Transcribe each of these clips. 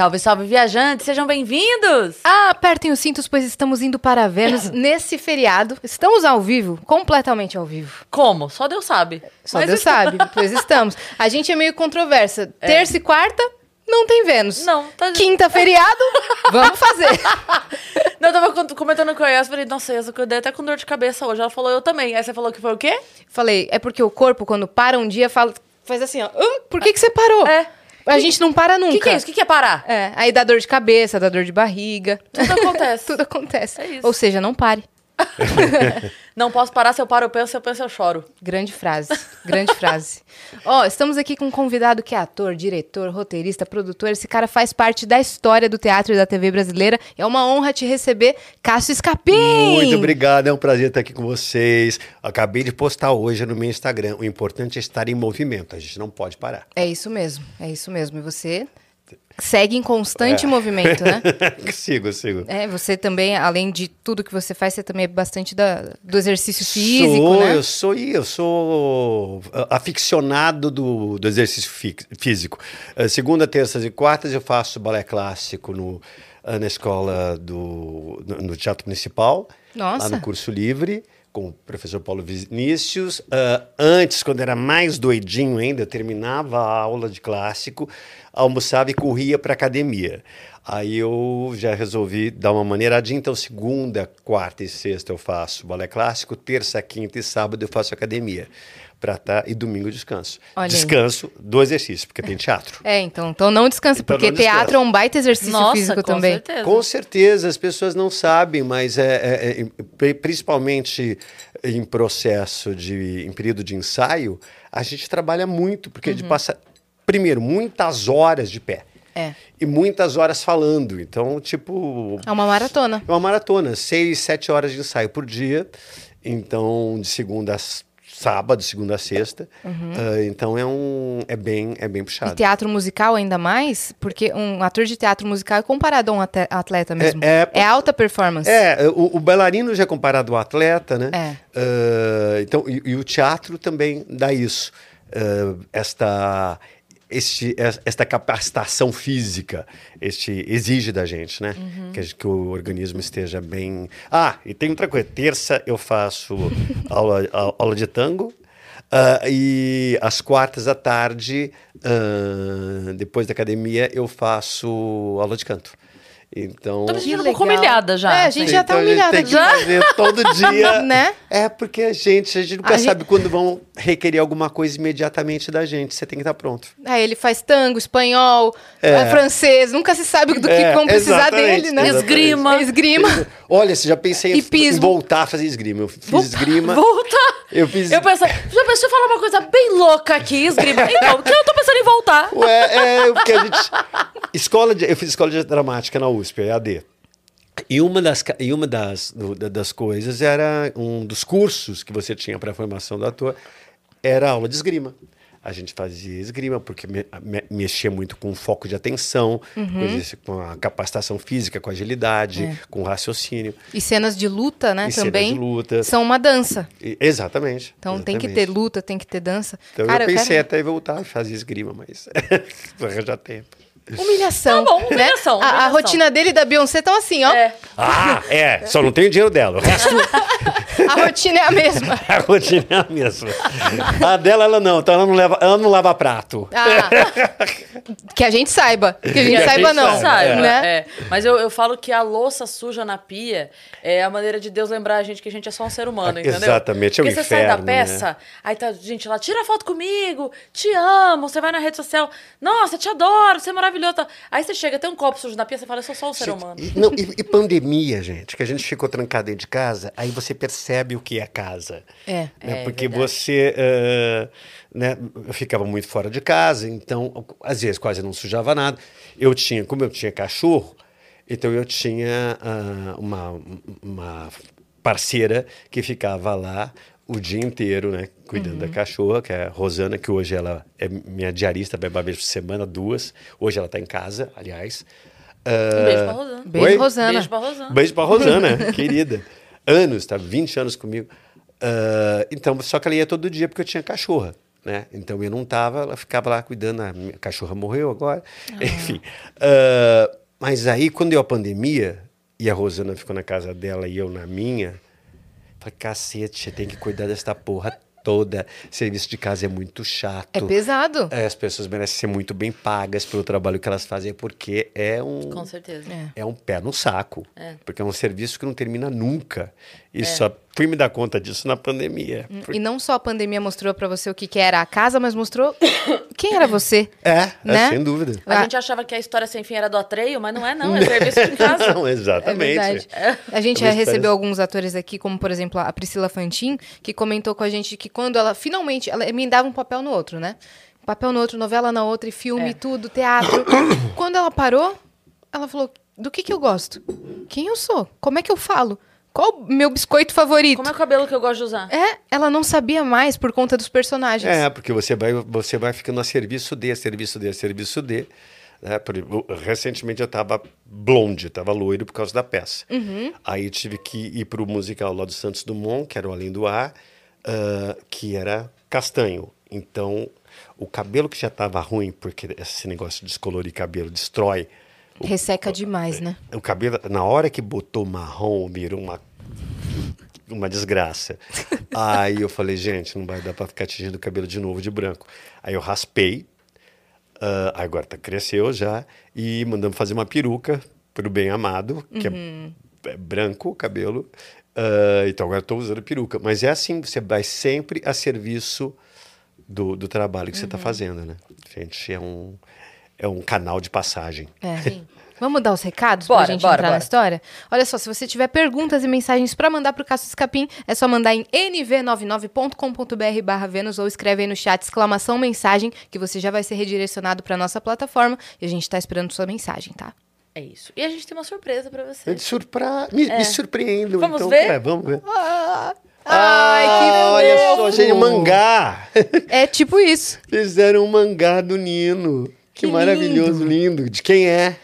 Salve, salve, viajantes, sejam bem-vindos! Ah, apertem os cintos, pois estamos indo para Vênus nesse feriado. Estamos ao vivo, completamente ao vivo. Como? Só Deus sabe. Só Mas Deus sabe, pois estamos. A gente é meio controversa. Terça e quarta, não tem Vênus. Não, tá... Quinta, feriado, vamos fazer. Não, eu tava comentando com a Yas, falei, nossa, Yas, eu acordei até com dor de cabeça hoje. Ela falou, eu também. Aí você falou que foi o quê? Falei, é porque o corpo, quando para um dia, fala, faz assim, ó. "Ah, por que, que você parou? É. A gente não para O nunca. que, que é isso? O que, que é parar? É, aí dá dor de cabeça, dá dor de barriga. Tudo acontece. Tudo acontece. É. Ou seja, não pare. Não posso parar, se eu paro, eu penso, se eu penso, eu choro. Grande frase, grande frase. Ó, estamos aqui com um convidado que é ator, diretor, roteirista, produtor. Esse cara faz parte da história do teatro e da TV brasileira. É uma honra te receber, Cássio Escapim. Muito obrigado, é um prazer estar aqui com vocês. Acabei de postar hoje no meu Instagram. O importante é estar em movimento, a gente não pode parar. É isso mesmo, é isso mesmo. E você segue em É. constante movimento, né? sigo, sigo. É, você também, além de tudo que você faz, você também é bastante da, do exercício físico, sou, né? Eu sou, eu sou ah, aficionado do, do exercício fí- físico. Ah, Segunda, terças e quartas eu faço balé clássico no, ah, na escola do no, no Teatro Municipal, Nossa. lá no curso livre, com o professor Paulo Vinícius. Ah, antes, quando era mais doidinho ainda, eu terminava a aula de clássico, almoçava e corria para academia. Aí eu já resolvi dar uma maneiradinha, então segunda, quarta e sexta eu faço balé clássico, terça, quinta e sábado eu faço academia. Pra tá, e domingo eu descanso. Olha aí. Descanso do exercício, porque tem teatro. É, então, então não descansa, Então porque não teatro é um baita exercício Nossa, físico com também. certeza. Com certeza, as pessoas não sabem, mas é, é- é- pri- principalmente em processo de em período de ensaio, a gente trabalha muito, porque a gente passa primeiro muitas horas de pé É. e muitas horas falando. Então, tipo, É uma maratona. é uma maratona, seis, sete horas de ensaio por dia. Então, de segunda a sábado, segunda a sexta. Ah, então é um é bem é bem E puxado. teatro musical ainda mais, porque um ator de teatro musical é comparado a um atleta mesmo. é- É, alta performance. É, o, o bailarino já é comparado ao atleta, né? É. Ah, então, e, e o teatro também dá isso. Ah, esta, este, es- esta capacitação física, este exige da gente, né? Uhum. Que, que o organismo esteja bem. Ah, e tem outra coisa. Terça eu faço aula, a- aula de tango. ah, e às quartas à tarde, ah, depois da academia, eu faço aula de canto. Então. Tô me sentindo um Que pouco humilhada já. É, a gente assim. já tá Então, a gente humilhada tem que já. fazer todo dia. Né? É, porque a gente, a gente nunca A gente- sabe quando vão requerer alguma coisa imediatamente da gente. Você tem que estar pronto. Aí ele faz tango, espanhol, é, francês, nunca se sabe do que É, vão precisar dele, né? exatamente. Esgrima. Esgrima. Olha, você já pensei em, voltar a fazer esgrima. Eu fiz esgrima. Voltar. Eu fiz. Eu penso, já pensou em falar uma coisa bem louca aqui, esgrima? Então, que eu tô pensando em voltar. Ué, é, porque a gente. Escola de, eu fiz escola de dramática na USP, EAD. E uma das, e uma das, das coisas era um dos cursos que você tinha para a formação do ator era aula de esgrima. A gente fazia esgrima porque me- me- mexia muito com foco de atenção, coisas- com a capacitação física, com agilidade, com raciocínio. E cenas de luta, né, E cenas também. de luta. São uma dança. E- exatamente. Então tem que exatamente. ter luta, tem que ter dança. Então Cara, eu pensei quero... até em voltar a fazer esgrima, mas já tempo. Humilhação. Tá bom, né? humilhação, A- A, humilhação. rotina dele e da Beyoncé estão assim, ó. É. Ah, é. Só não tenho dinheiro dela. O resto, A rotina é a mesma. a rotina é a mesma. A dela, ela não. Então ela não leva, ela não lava prato. Ah, que a gente saiba. Que a gente Que a saiba, gente não. Sabe, Né? é. Mas eu, eu falo que a louça suja na pia é a maneira de Deus lembrar a gente que a gente é só um ser humano, Ah, entendeu? exatamente, é o Porque você sai da inferno, né? peça, aí tá gente lá, tira foto comigo, te amo, você vai na rede social, nossa, te adoro, você é maravilhoso. Aí você chega, tem um copo sujo na pia, você fala, eu sou só um ser humano. E, não, e, e pandemia, gente, que a gente ficou trancado dentro de casa, aí você percebe o que é casa. É. né? É, Porque verdade. você eh, né, eu ficava muito fora de casa, então às vezes quase não sujava nada. Eu tinha, como eu tinha cachorro, então eu tinha ah, uma, uma parceira que ficava lá o dia inteiro, né, cuidando da cachorra, que é a Rosana, que hoje ela é minha diarista, vai uma vez por semana, duas. Hoje ela está em casa, aliás. Um beijo pra Rosana. Beijo, Oi? Rosana. Beijo pra Rosana. Beijo pra Rosana, querida. Anos, tá? 20 anos comigo. Ah, então, só que ela ia todo dia porque eu tinha cachorra. né? Então eu não estava, ela ficava lá cuidando, a minha cachorra morreu agora, enfim. Ah, mas aí, quando deu a pandemia, e a Rosana ficou na casa dela e eu na minha, falei, cacete, você tem que cuidar dessa porra toda. Serviço de casa é muito chato. É pesado. É, as pessoas merecem ser muito bem pagas pelo trabalho que elas fazem, porque é um, Com certeza. É. é um pé no saco. É. Porque é um serviço que não termina nunca. E só fui me dar conta disso na pandemia. Por- E não só a pandemia mostrou pra você o que, que era a casa, mas mostrou quem era você. É, é, Né? sem dúvida. A Ah. gente achava que a história sem fim era do Atreio, mas não é não, é serviço de casa. Não, É exatamente. verdade. A gente já recebeu alguns atores aqui, como por exemplo a Priscila Fantin, que comentou com a gente que quando ela finalmente ela emendava um papel no outro, né? Um papel no outro, novela na outra, e filme, É. tudo, teatro. quando ela parou, ela falou: do que que eu gosto? Quem eu sou? Como é que eu falo? Qual o meu biscoito favorito? Como é o cabelo que eu gosto de usar? É, ela não sabia mais por conta dos personagens. É, porque você vai, você vai ficando a serviço de, a serviço de, a serviço de. Né? Recentemente eu estava blonde, estava loiro por causa da peça. Uhum. Aí tive que ir para o musical lá do Santos Dumont, que era o Além do Ar, ah, que era castanho. Então, o cabelo que já estava ruim, porque esse negócio de descolorir cabelo destrói Resseca demais, né? o cabelo, na hora que botou marrom, virou uma, uma desgraça. Aí eu falei, gente, não vai dar pra ficar tingindo o cabelo de novo de branco. Aí eu raspei, ah, agora tá, cresceu já, e mandamos fazer uma peruca pro bem amado, que é- é, branco o cabelo. Ah, então agora eu tô usando peruca. Mas é assim, você vai sempre a serviço do, do trabalho que você tá fazendo, né? Gente, é um, é um canal de passagem. É. Vamos dar os recados Bora, pra gente bora, entrar bora. na história? Olha só, se você tiver perguntas e mensagens pra mandar pro Cássio Escapim, é só mandar em nv99.com.br barra Vênus ou escreve aí no chat exclamação mensagem, que você já vai ser redirecionado pra nossa plataforma e a gente tá esperando sua mensagem, tá? É isso. E a gente tem uma surpresa pra Eu você. te surpra... me, me surpreendo. Vamos então, ver? é, vamos ver. Ai, Ah, olha só, gente, mangá. É tipo isso. Fizeram um mangá do Nino. Que, Que maravilhoso, lindo. De quem é?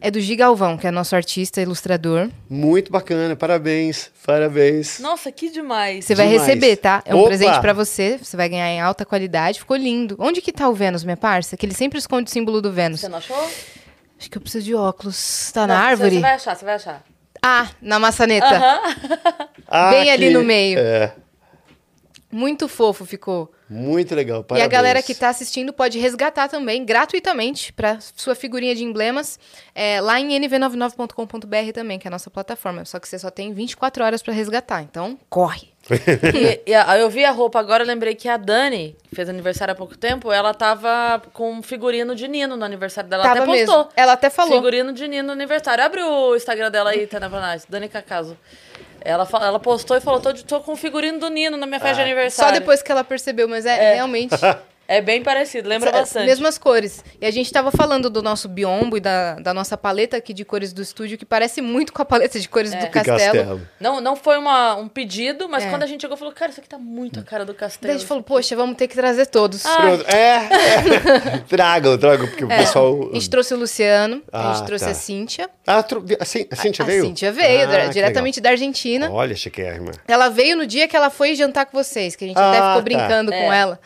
É do Gigalvão, que é nosso artista, ilustrador. Muito bacana, parabéns, parabéns. Nossa, que demais. Você vai Demais. receber, tá? É um Opa! presente pra você. Você vai ganhar em alta qualidade. Ficou lindo. Onde que tá o Vênus, minha parça? Que ele sempre esconde o símbolo do Vênus. Você não achou? Acho que eu preciso de óculos. Tá na Não, você- árvore? Você vai achar, você vai achar. Ah, na maçaneta. Aham. Ah, Bem ali que- no meio. É, Muito fofo ficou. muito legal, E parabéns. a galera que tá assistindo pode resgatar também, gratuitamente, pra sua figurinha de emblemas, é, lá em nv99.com.br também, que é a nossa plataforma. Só que você só tem 24 horas pra resgatar. Então, corre. E, e a- eu vi a roupa agora, lembrei que a Dani, que fez aniversário há pouco tempo, ela tava com um figurino de Nino no aniversário dela. Tava até postou. mesmo. Ela até falou. Figurino de Nino no aniversário. Abre o Instagram dela aí, Tana Vanás, Dani Cacaso. Ela, ela postou e falou: tô, de- tô com o figurino do Nino na minha festa de Ah, Só aniversário. depois que ela percebeu, mas é, realmente. É bem parecido, lembra Sa- bastante. Mesmas cores. E a gente tava falando do nosso biombo e da, da nossa paleta aqui de cores do estúdio, que parece muito com a paleta de cores do Que castelo. castelo. Não, não foi uma, um pedido, mas É. quando a gente chegou, falou: cara, isso aqui tá muito a cara do Daí castelo. a gente falou, poxa, vamos ter que trazer todos. Pronto. É, é. tragam, tragam, porque o É, pessoal... A gente trouxe o Luciano, a Ah, gente trouxe tá. a Cíntia. Ah, tro... a, a Cíntia a veio? Cíntia veio, Ah, diretamente da Argentina. Olha, chiquérrima. Ela veio no dia que ela foi jantar com vocês, que a gente Ah, até ficou tá. brincando com É. ela.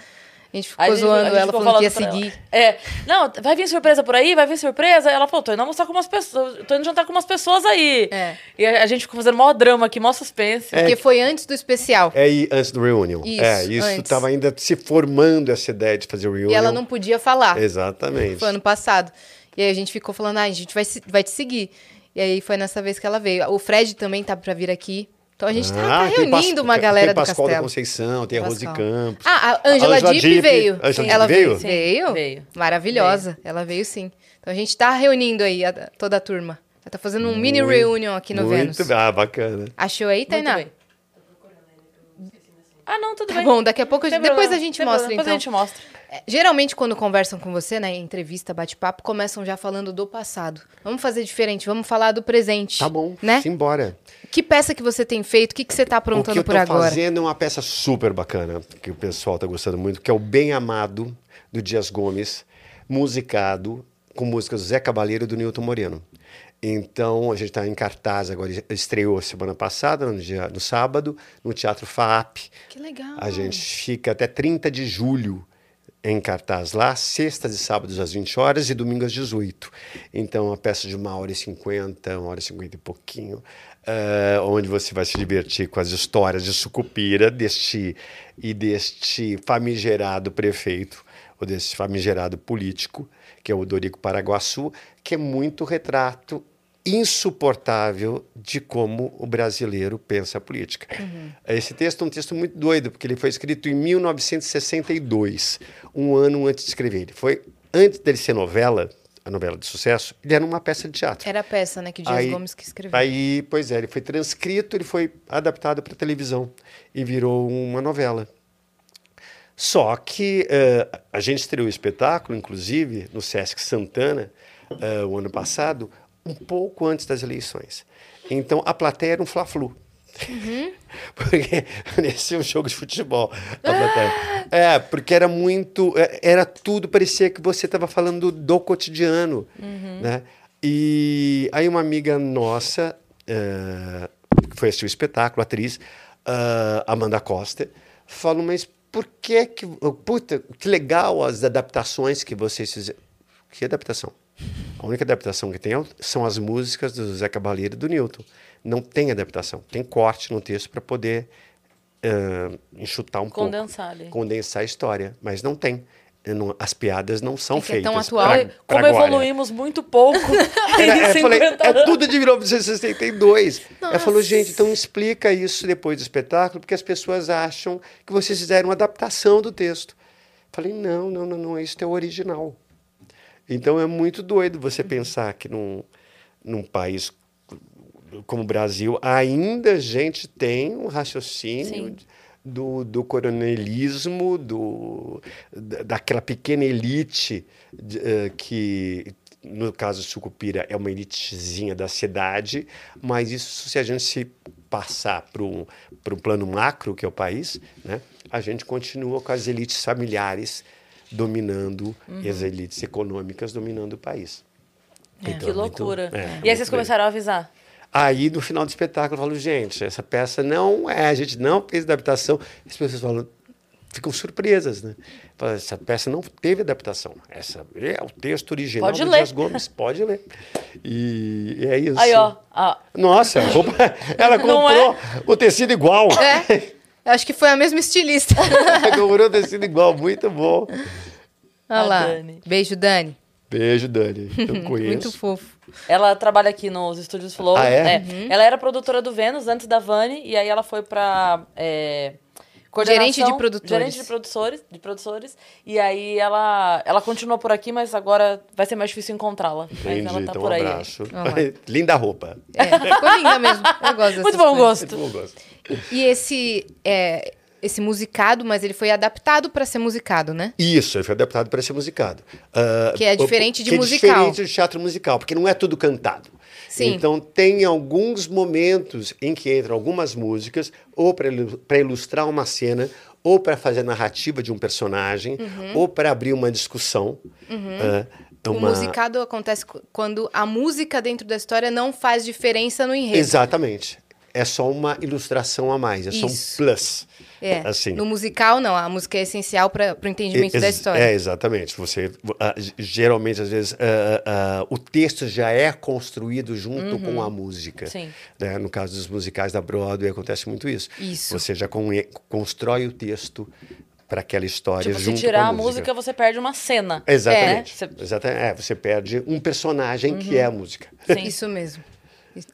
A gente ficou a gente- a zoando gente ela, falando que ia pra ela. seguir. É. Não, vai vir surpresa por aí? Vai vir surpresa? Ela falou, tô indo almoçar com umas pessoas. Tô indo jantar com umas pessoas aí. É. E a, a gente ficou fazendo maior drama aqui, maior suspense. Porque foi antes do especial. É aí, antes do reunion. Isso, é, isso antes. estava ainda se formando essa ideia de fazer o reunion. E ela não podia falar. Exatamente. Foi ano passado. E aí a gente ficou falando, ah, a gente vai, vai te seguir. E aí foi nessa vez que ela veio. O Fred também tá pra vir aqui. Então a gente tá, tá Ah, tem reunindo Pas- uma galera tem do Pascoal da. Conceição, tem a Rose Pascoal. Campos. Ah, a Angela, Angela Dipp Dipp. veio. Angela ela veio? veio? Sim, Veio? veio. Maravilhosa. Ela veio sim. Então a gente tá reunindo aí a- toda a turma. Ela tá fazendo um mini Muito- reunion aqui no muito, Vênus. Ah, bacana. Achou aí, Muito Tainá? bem. Ah, não, tudo Tá bem. bom, daqui a pouco, a gente- depois a gente sem mostra, problema, então. Depois a gente mostra. É, Geralmente, quando conversam com você, né, em entrevista, bate-papo, começam já falando do passado. Vamos fazer diferente, vamos falar do presente. Tá bom, Né? simbora. Que peça que você tem feito? O que, que você tá O que aprontando eu tô por agora? fazendo é uma peça super bacana, que o pessoal tá gostando muito, que é o Bem Amado, do Dias Gomes, musicado com músicas do Zé Cabaleiro e do Newton Moreno. Então, a gente está em cartaz agora, estreou semana passada, no, dia, no sábado, no Teatro FAP. Que legal. A gente fica até 30 de julho em cartaz lá, sextas e sábados às 20 horas e domingo às 18. Então, uma peça de uma hora e cinquenta, uma hora e cinquenta e pouquinho, uh, onde você vai se divertir com as histórias de Sucupira deste, e deste famigerado prefeito, ou desse famigerado político, que é o Dorico Paraguaçu, que é muito retrato insuportável de como o brasileiro pensa a política. Uhum. Esse texto é um texto muito doido, porque ele foi escrito em 1962, um ano antes de escrever. Ele foi antes dele ser novela, a novela de sucesso, ele era uma peça de teatro. Era a peça, né, que Dias aí, Gomes que escreveu. Aí, pois é, ele foi transcrito, ele foi adaptado para televisão e virou uma novela. Só que uh, a gente estreou o espetáculo, inclusive, no Sesc Santana, uh, o ano passado, um pouco antes das eleições. Então a plateia era um fla-flu. Uhum. porque parecia um jogo de futebol. Ah! É, porque era muito. É, era tudo, parecia que você estava falando do cotidiano. Uhum. Né? E aí uma amiga nossa, uh, que foi assistir o espetáculo, atriz, uh, Amanda Costa, falou, mas por que que. Puta, que legal as adaptações que vocês fizeram. Que adaptação? A única adaptação que tem são as músicas do Zé Cabaleiro e do Newton. Não tem adaptação, tem corte no texto para poder uh, enxutar um condensar pouco. Ali. Condensar a história, mas não tem. Não, as piadas não são é, é feitas. É tão atual. Pra, Como pra evoluímos muito pouco. Era, é, falei, é tudo de 1962. Ela falou, gente, então explica isso depois do espetáculo, porque as pessoas acham que vocês fizeram uma adaptação do texto. Falei, não, não, não, não, isso é o original. Então é muito doido você pensar que num, num país como o Brasil ainda a gente tem um raciocínio do, do coronelismo, do, daquela pequena elite uh, que, no caso Sucupira, é uma elitezinha da cidade, mas isso, se a gente se passar para um, um plano macro, que é o país, né, a gente continua com as elites familiares dominando uhum. e as elites econômicas dominando o país. É. Então, que loucura. É, e aí vocês começaram a avisar? Aí, no final do espetáculo, eu falo, gente, essa peça não é, a gente não fez adaptação. As pessoas falam, ficam surpresas, né? Falam, essa peça não teve adaptação. Essa é o texto original pode do ler. Dias Gomes, pode ler. E, e é isso. Aí, ó. Ah. Nossa, roupa, ela comprou é? o tecido igual. É. Eu acho que foi a mesma estilista. comprou o tecido igual, muito bom. Olha lá. Dani. Beijo, Dani. Beijo, Dani. Eu conheço. Muito fofo. Ela trabalha aqui nos estúdios Flow. Ah, é? é. Uhum. Ela era produtora do Vênus antes da Vani, e aí ela foi pra. É, gerente de produtores. Gerente de produtores, de produtores. E aí ela, ela continuou por aqui, mas agora vai ser mais difícil encontrá-la. Mas ela tá então por um aí. abraço. linda roupa. É, ficou linda mesmo. Eu gosto Muito bom gosto. Muito bom gosto. E esse. É, esse musicado, mas ele foi adaptado para ser musicado, né? Isso, ele foi adaptado para ser musicado. Uh, que é diferente de que musical. É diferente de teatro musical, porque não é tudo cantado. Sim. Então tem alguns momentos em que entram algumas músicas, ou para ilustrar uma cena, ou para fazer narrativa de um personagem, uhum. ou para abrir uma discussão. Uhum. Uh, uma... O musicado acontece quando a música dentro da história não faz diferença no enredo. Exatamente. É só uma ilustração a mais, é Isso. só um plus. É. Assim. No musical, não. A música é essencial para o entendimento Ex da história. É, exatamente. Você, uh, geralmente, às vezes, uh, uh, o texto já é construído junto uhum. com a música. Sim. Né? No caso dos musicais da Broadway, acontece muito isso. Isso. Você já con constrói o texto para aquela história tipo, junto se tirar a, a música. você perde uma cena. Exatamente. É, você... Exatamente. É, você perde um personagem uhum. que é a música. Sim. Isso mesmo.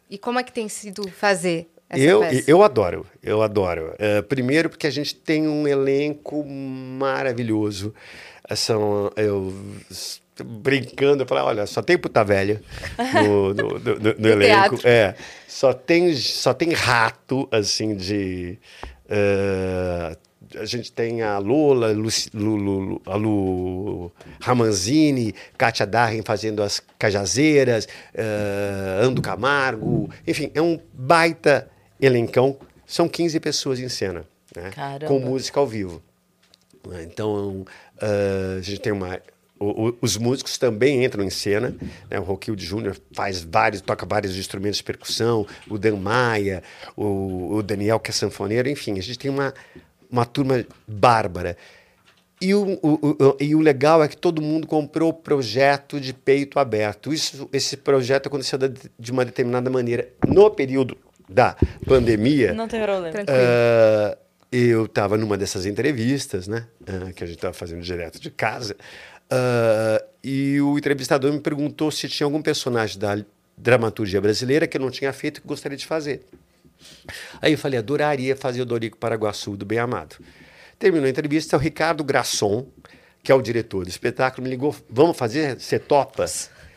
E como é que tem sido fazer eu, eu adoro, eu adoro. Uh, primeiro porque a gente tem um elenco maravilhoso. São, eu brincando, eu falei, olha, só tem puta velha no, no, no, no, no elenco. É, só tem, só tem rato, assim, de... Uh, a gente tem a Lula, Lu, a Lu Ramanzini, Kátia Darren fazendo as cajazeiras, uh, Ando Camargo, enfim, é um baita elencão, são 15 pessoas em cena, né? com música ao vivo. Então, uh, a gente tem uma. O, o, os músicos também entram em cena. Né? O Roquilde Júnior faz vários, toca vários instrumentos de percussão, o Dan Maia, o, o Daniel, que é sanfoneiro, enfim, a gente tem uma, uma turma bárbara. E o, o, o, e o legal é que todo mundo comprou o projeto de peito aberto. Isso, esse projeto aconteceu de, de uma determinada maneira. No período da pandemia, Não tem problema. Tranquilo. ah, eu estava numa dessas entrevistas, né? ah, que a gente estava fazendo direto de casa. ah, e o entrevistador me perguntou se tinha algum personagem da dramaturgia brasileira que eu não tinha feito e que gostaria de fazer. Aí eu falei, adoraria fazer o Dorico Paraguaçu do Bem Amado. Terminou a entrevista, o Ricardo Grasson, que é o diretor do espetáculo, me ligou, vamos fazer, você topa?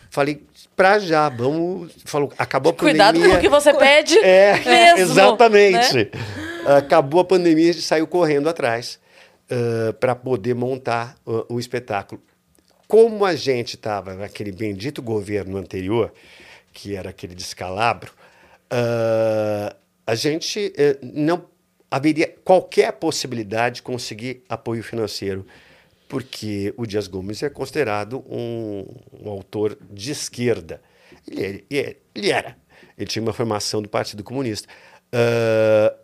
Falei, pra já, vamos... Falou, acabou a Cuidado pandemia. com o que você pede É, mesmo. exatamente. né? Acabou a pandemia, a gente saiu correndo atrás para poder montar uh, o espetáculo. Como a gente estava naquele bendito governo anterior, que era aquele descalabro, ah, a gente não haveria qualquer possibilidade de conseguir apoio financeiro, porque o Dias Gomes é considerado um, um autor de esquerda. Ele, ele- ele- ele era. Ele tinha uma formação do Partido Comunista. Ah,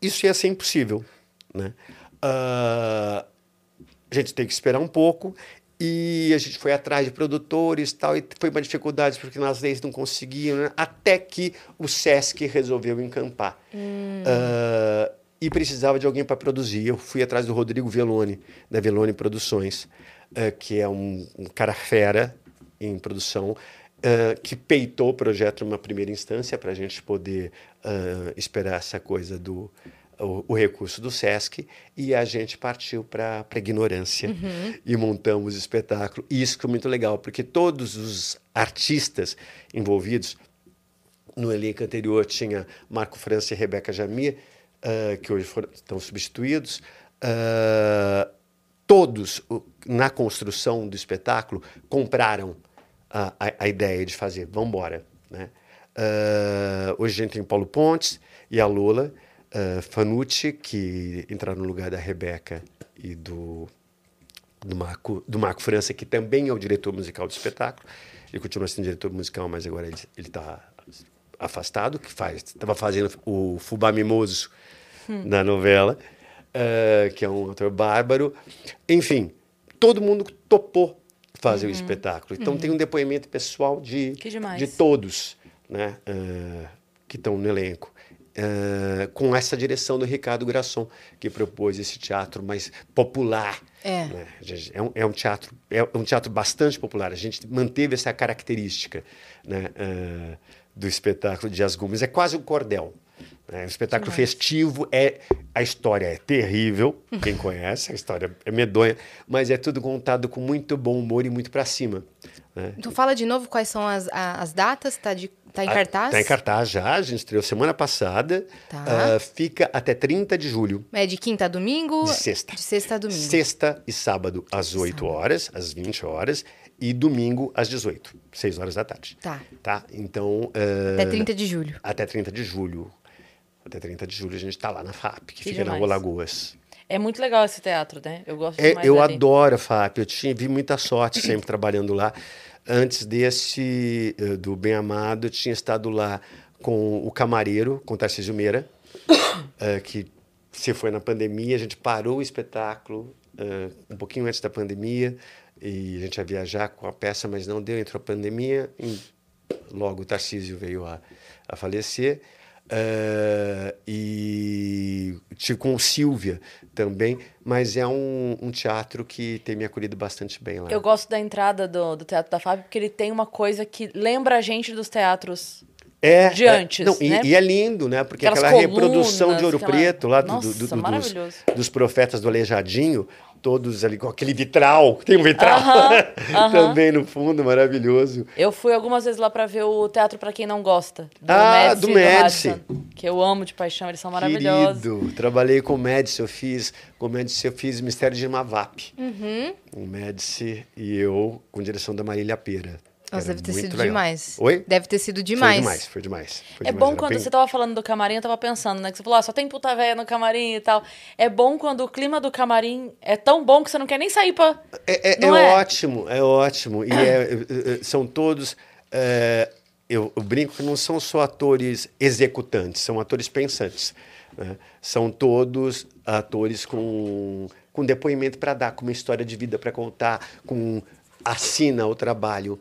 isso ia ser impossível. Né? Ah, a gente tem que esperar um pouco e a gente foi atrás de produtores e tal, e foi uma dificuldade porque nas leis não conseguiam, né? até que o SESC resolveu encampar. Ah, e precisava de alguém para produzir. Eu fui atrás do Rodrigo Veloni, da Veloni Produções, ah, que é um, um cara fera em produção, ah, que peitou o projeto numa primeira instância para a gente poder ah, esperar essa coisa do o, o recurso do SESC e a gente partiu para a ignorância e montamos o espetáculo. E isso foi muito legal, porque todos os artistas envolvidos no elenco anterior tinha Marco França e Rebeca Jamir, ah, que hoje foram, estão substituídos. Ah, todos, na construção do espetáculo, compraram a, a, a ideia de fazer, vamos embora. Né? Ah, hoje a gente tem Paulo Pontes e a Lola ah, Fanucci, que entraram no lugar da Rebeca e do do Marco, do Marco França, que também é o diretor musical do espetáculo. Ele continua sendo diretor musical, mas agora ele está afastado, que faz estava fazendo o Fubá Mimoso na novela, eh, que é um ator bárbaro. Enfim, todo mundo topou fazer o espetáculo. Então tem um depoimento pessoal de, de todos né, eh, que estão no elenco. eh, com essa direção do Ricardo Grasson, que propôs esse teatro mais popular. É. né? É um, é um teatro, é um teatro bastante popular. A gente manteve essa característica né, eh, do espetáculo de As Gomes. É quase um cordel. O espetáculo festivo é a história é terrível, quem conhece, a história é medonha, mas é tudo contado com muito bom humor e muito para cima. Né? Então fala de novo quais são as, as datas, tá, de, tá em cartaz? Está em cartaz já, a gente estreou semana passada. Tá. Ah, fica até 30 de julho. É de quinta a domingo? De sexta. De sexta a domingo. Sexta e sábado às 8 horas, às 20 horas, e domingo às 18, 6 horas da tarde. Tá. Tá? Então. ah, Até 30 de julho. Até 30 de julho. Até 30 de julho a gente está lá na FAP, que, Que fica na demais. Rua Lagoas. É muito legal esse teatro, né? Eu gosto É, eu dali. adoro a FAP, eu tinha, vi muita sorte sempre trabalhando lá. Antes desse, eh, do Bem Amado, eu tinha estado lá com o Camareiro, com o Tarcísio Meira, eh, que se foi na pandemia, a gente parou o espetáculo eh, um pouquinho antes da pandemia, e a gente ia viajar com a peça, mas não deu, entrou a pandemia, e logo o Tarcísio veio a, a falecer. Eh, e tive com o Silvia também, mas é um, um teatro que tem me acolhido bastante bem lá. Eu gosto da entrada do, do Teatro da Fábio, porque ele tem uma coisa que lembra a gente dos teatros. é, de é, antes, não, e- né? e, é lindo, né? Porque Aquelas aquela reprodução de colunas, Ouro aquela- Preto lá do, Nossa, do- do- dos, dos profetas do Aleijadinho, todos ali com aquele vitral, tem um vitral Aham, aham. também no fundo, maravilhoso. Eu fui algumas vezes lá pra ver o Teatro pra Quem Não Gosta. Do Ah, Médici do Médici. Que eu amo de paixão, eles são maravilhosos. Querido, trabalhei com o Médici, eu fiz, com o Médici eu fiz Mistério de Mavap. Uhum. O Médici e eu, com direção da Marília Pera. Nossa, deve ter sido legal. demais. Oi? Deve ter sido demais. Foi demais, foi demais. foi É demais, bom quando bem- você tava falando do camarim, eu tava pensando, né? Que você falou, ah, só tem puta véia no camarim e tal. É bom quando o clima do camarim é tão bom que você não quer nem sair pra. É, é- é é? ótimo, é ótimo. E é- é- são todos. eu, eu brinco que não são só atores executantes, são atores pensantes. né? São todos atores com, com depoimento para dar, com uma história de vida para contar, com assina o trabalho,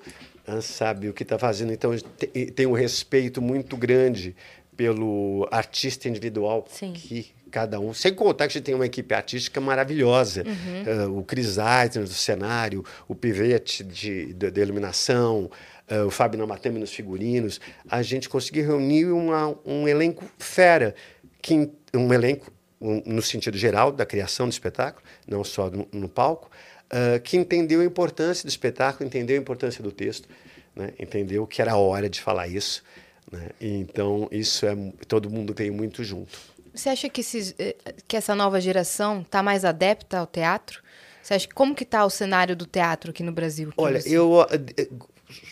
sabe o que está fazendo. Então te- tem um respeito muito grande pelo artista individual Sim. que cada um. Sem contar que a gente tem uma equipe artística maravilhosa. Ah, o Chris Eisner do cenário, o Pivete de, de, de iluminação, ah, o Fábio Namatame nos figurinos. A gente conseguiu reunir uma- um elenco fera, que, um elenco um, no sentido geral da criação do espetáculo, não só no, no palco, ah, que entendeu a importância do espetáculo, entendeu a importância do texto, né? entendeu que era hora de falar isso. Né? E Então, isso é. Todo mundo veio muito junto. Você acha que, esses, eh, que essa nova geração está mais adepta ao teatro? Você acha como que está o cenário do teatro aqui no Brasil? que Olha, eu ah, eh,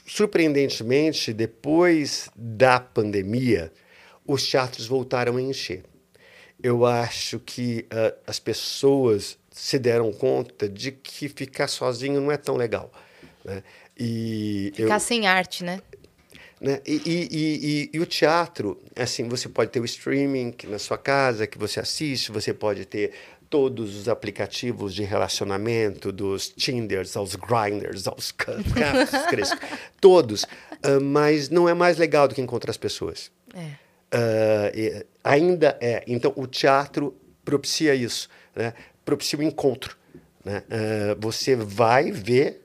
surpreendentemente, depois da pandemia, os teatros voltaram a encher. Eu acho que ah, as pessoas se deram conta de que ficar sozinho não é tão legal. Né? E eu- Ficar sem arte, né? né? E, e- e- e- o teatro, assim, você pode ter o streaming na sua casa que você assiste, você pode ter todos os aplicativos de relacionamento, dos Tinders, aos Grinders, aos Cafres, todos. Ah, mas não é mais legal do que encontrar as pessoas. É. E- ainda é. Então, o teatro propicia isso, né? Propicia o encontro. Né? Ah, você vai ver,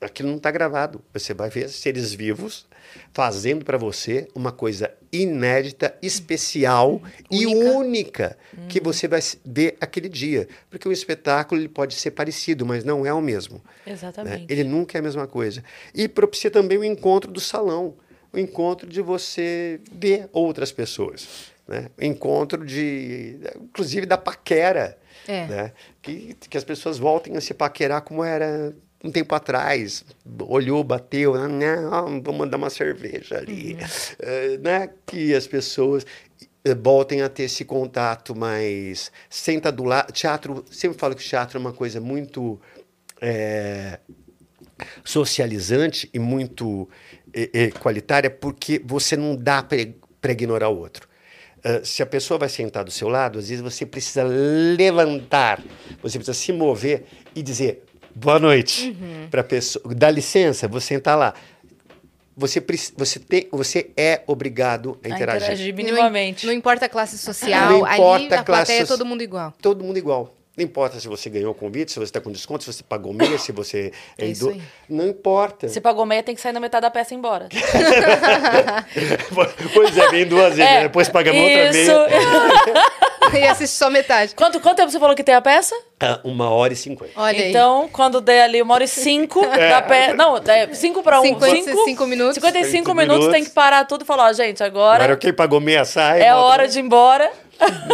aquilo não está gravado, você vai ver seres vivos fazendo para você uma coisa inédita, especial e Única. única que você vai ver aquele dia. Porque o espetáculo ele pode ser parecido, mas não é o mesmo. né? Exatamente. Ele nunca é a mesma coisa. E propicia também o encontro do salão, o encontro de você ver outras pessoas. Né? O encontro de, inclusive, da paquera. É. Né? Que, que as pessoas voltem a se paquerar como era um tempo atrás. Olhou, bateu, ah, não, vou mandar uma cerveja ali. Eh, né? Que as pessoas eh, voltem a ter esse contato mais senta do lado. Teatro, sempre falo que teatro é uma coisa muito eh, socializante e muito eh, eh, qualitária, porque você não dá para ignorar o outro. Ah, se a pessoa vai sentar do seu lado, às vezes você precisa levantar, você precisa se mover e dizer boa noite para a pessoa. Dá licença, vou sentar lá. Você, você, tem, você é obrigado a A interagir. interagir E não minimamente. Não, importa a classe social, Não ali importa a a classe plateia é todo mundo igual. Todo mundo igual. Não importa se você ganhou o convite, se você está com desconto, se você pagou meia, se você é, É idoso. aí. Não importa. Se pagou meia, tem que sair na metade da peça e ir embora. pois é, vem duas vezes, né? depois paga uma outra isso. meia. e assiste só metade. quanto, quanto tempo você falou que tem a peça? Ah, uma hora e cinquenta. Olha aí. então, quando der ali uma hora e cinco da peça. Não, é cinco pra um. 55 minutos. 55 55 minutos, tem minutos. que parar tudo e falar, ó, gente, Agora agora quem pagou meia sai. é hora de ir embora.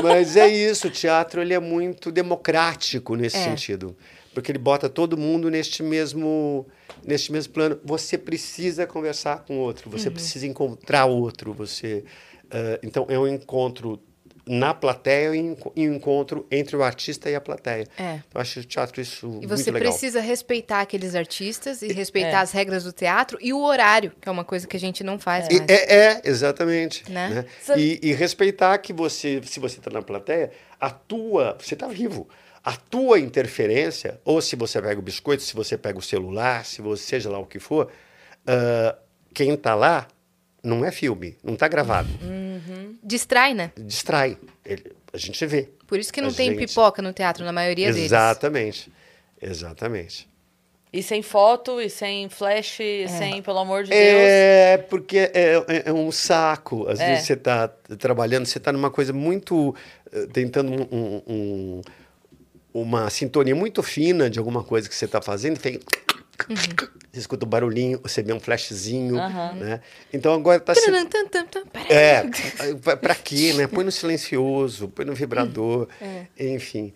Mas é isso, o teatro ele é muito democrático nesse É. sentido. Porque ele bota todo mundo neste mesmo, neste mesmo plano. Você precisa conversar com o outro, você Uhum. precisa encontrar outro. Você, ah, então, é um encontro na plateia e um enco- e encontro entre o artista e a plateia. É. Eu acho o teatro isso E muito você legal. precisa respeitar aqueles artistas e respeitar É. as regras do teatro e o horário, que é uma coisa que a gente não faz E- mais. É, é, exatamente. Né? né? Sabe- E, e respeitar que você, se você está na plateia, a tua, você está vivo. A tua interferência, ou se você pega o biscoito, se você pega o celular, se você seja lá o que for, ah, quem está lá não é filme, não está gravado. Distrai, né? Distrai. Ele- a gente vê. Por isso que não A tem gente- pipoca no teatro, na maioria deles. Exatamente. Exatamente. E sem foto, e sem flash, e sem, pelo amor de Deus. É, porque é, é- é um saco. Às É. vezes você está trabalhando, você está numa coisa muito. eh, tentando um- um- um- uma sintonia muito fina de alguma coisa que você está fazendo, tem. Você escuta o barulhinho, você vê um flashzinho, Aham. né? Então agora está se é, pra- quê, né? Põe no silencioso, põe no vibrador, enfim.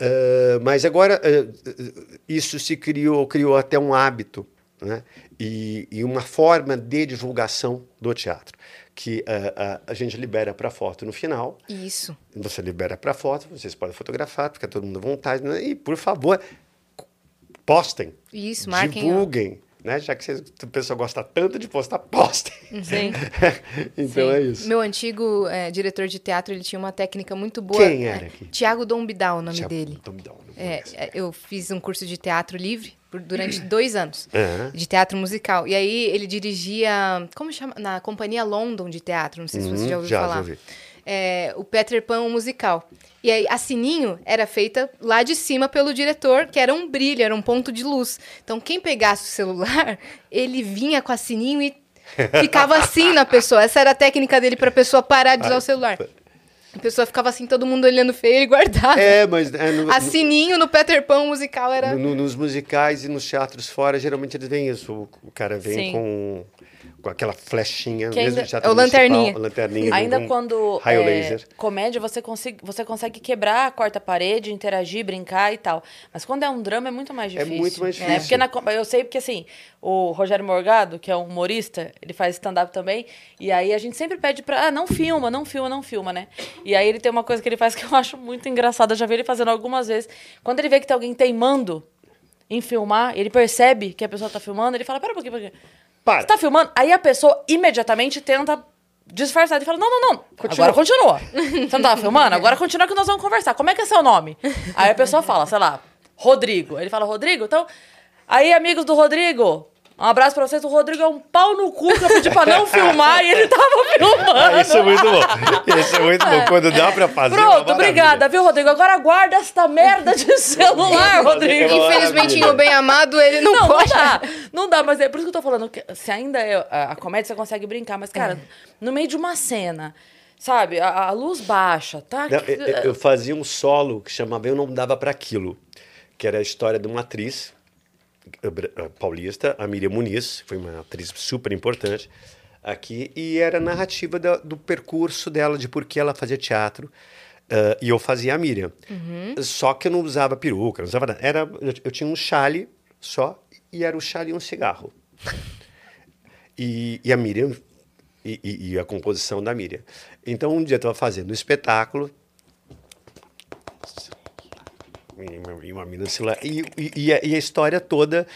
Ah, mas agora ah, isso se criou, criou até um hábito, né? E, e uma forma de divulgação do teatro, que ah, ah, a gente libera para foto no final. Isso. Você libera para foto, vocês podem fotografar, fica todo mundo à vontade, né? E por favor, postem, Isso, marquem. divulguem. né? Já que vocês, o pessoal gosta tanto de postar, postem. Sim. então Sim. é isso. Meu antigo é, diretor de teatro, ele tinha uma técnica muito boa. Quem era É, aqui? Tiago Dombidal, o nome Tiago, dele. um- É, é, eu fiz um curso de teatro livre por- durante dois anos. Aham. De teatro musical. E aí ele dirigia. Como chama? Na Companhia London de Teatro. Não sei se você Uhum, já ouviu já, falar. já ouvi. É, o Peter Pan o musical. E aí a Sininho era feita lá de cima pelo diretor, que era um brilho, era um ponto de luz. Então quem pegasse o celular, ele vinha com a Sininho e ficava assim na pessoa. Essa era a técnica dele pra pessoa parar de usar o celular. A pessoa ficava assim, todo mundo olhando feio e guardava. É, mas é, no- A Sininho no Peter Pan musical era. no- no- nos musicais e nos teatros fora, geralmente eles veem isso. O, o cara vem Sim. com, com aquela flechinha, Que mesmo ainda- teatro É o lanterninha. lanterninha Ainda quando raio é, laser. comédia, você consegue, você consegue quebrar a quarta parede, interagir, brincar e tal. Mas quando é um drama, é muito mais É difícil. muito mais né? difícil. Porque na eu sei porque, assim, o Rogério Morgado, que é um humorista, ele faz stand-up também, e aí a gente sempre pede pra, ah, não filma, não filma, não filma, né? E aí ele tem uma coisa que ele faz que eu acho muito engraçada, eu já vi ele fazendo algumas vezes. Quando ele vê que tem alguém teimando em filmar, ele percebe que a pessoa tá filmando, ele fala, pera um pouquinho, um pouquinho. Para. Você tá filmando? Aí a pessoa imediatamente tenta disfarçar. Ele fala, não, não, não. Continua. Agora continua. Você não tava filmando? Agora continua que nós vamos conversar. Como é que é seu nome? Aí a pessoa fala, sei lá, Rodrigo. Ele fala, Rodrigo? Então... Aí, amigos do Rodrigo... Um abraço pra vocês. O Rodrigo é um pau no cu que eu pedi pra não filmar e ele tava filmando. Ah, isso é muito bom. Isso é muito bom. Quando dá pra fazer. é Pronto, obrigada, viu, Rodrigo? Agora guarda esta merda de celular, Rodrigo. É Infelizmente. O Bem Amado, ele não, Não, não pode. dá. Não dá, mas é por isso que eu tô falando. Que se ainda é a, a comédia, você consegue brincar. Mas, cara, no meio de uma cena, sabe? A, a luz baixa, tá? Não, eu, eu fazia um solo que chamava Eu Não Dava Pra Aquilo, que era a história de uma atriz paulista, a Miriam Muniz, foi uma atriz super importante aqui, e era a narrativa da- do percurso dela, de por que ela fazia teatro. eh, e eu fazia a Miriam. Só que eu não usava peruca, não usava nada. Era, eu, eu tinha um chale só, e era o chale e um cigarro. E, e a Miriam, e, e- e a composição da Miriam. Então, um dia eu estava fazendo um espetáculo, e uma mina sei lá, e, e- a, e a história toda,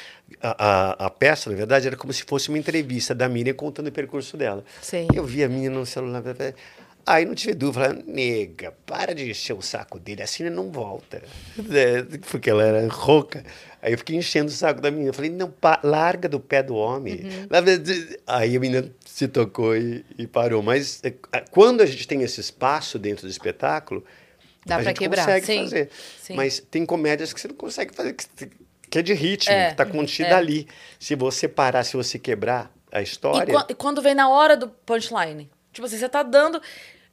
a, a, a peça, na verdade, era como se fosse uma entrevista da Miriam contando o percurso dela. Sei. Eu vi a menina no celular, aí não tive dúvida, falei, nega, para de encher o saco dele, assim ele não volta. É, Porque ela era rouca. Aí eu fiquei enchendo o saco da menina, eu falei, não, larga do pé do homem. Aí a menina se tocou e, e parou. Mas é, quando a gente tem esse espaço dentro do espetáculo, Dá a pra gente quebrar, consegue sim, fazer. sim. Mas tem comédias que você não consegue fazer, que, é de ritmo, É, que está contida é. ali. Se você parar, se você quebrar a E, história... quan- e quando vem na hora do punchline? Tipo assim, você tá dando.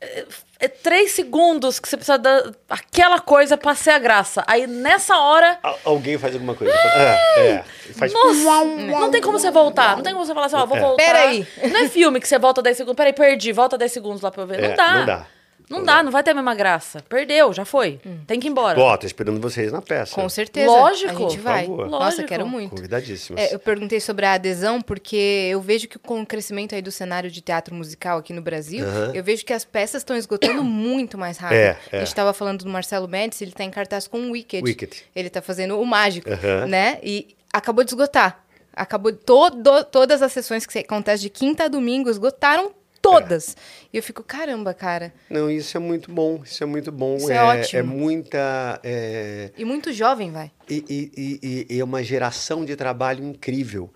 É, é três segundos que você precisa dar aquela coisa pra ser a graça. Aí nessa hora. Al- Alguém faz alguma coisa. É, é. Faz... Nossa! Não tem como você voltar. Não tem como você falar assim, ó, vou É. voltar. Peraí. Não é filme que você volta 10 segundos. Peraí, perdi, volta 10 segundos lá pra eu ver. É, não dá. não dá. Não dá, não vai ter a mesma graça. Perdeu, já foi. Tem que ir embora. Ó, tô esperando vocês na peça. Com certeza. Lógico. A gente vai. favor. Nossa, Lógico. quero muito. Convidadíssimas. É, eu perguntei sobre a adesão porque eu vejo que com o crescimento aí do cenário de teatro musical aqui no Brasil, eu vejo que as peças estão esgotando muito mais rápido. É, é. A gente estava falando do Marcelo Médici, ele tá em cartaz com o Wicked. Wicked. Ele tá fazendo o mágico, né? E acabou de esgotar. Acabou todo, todas as sessões que acontecem de quinta a domingo esgotaram todas. E eu fico, caramba, cara. Não, isso é muito bom. Isso é muito bom. Isso é ótimo. É muita. é, E muito jovem, vai. E, e- e- é uma geração de trabalho incrível.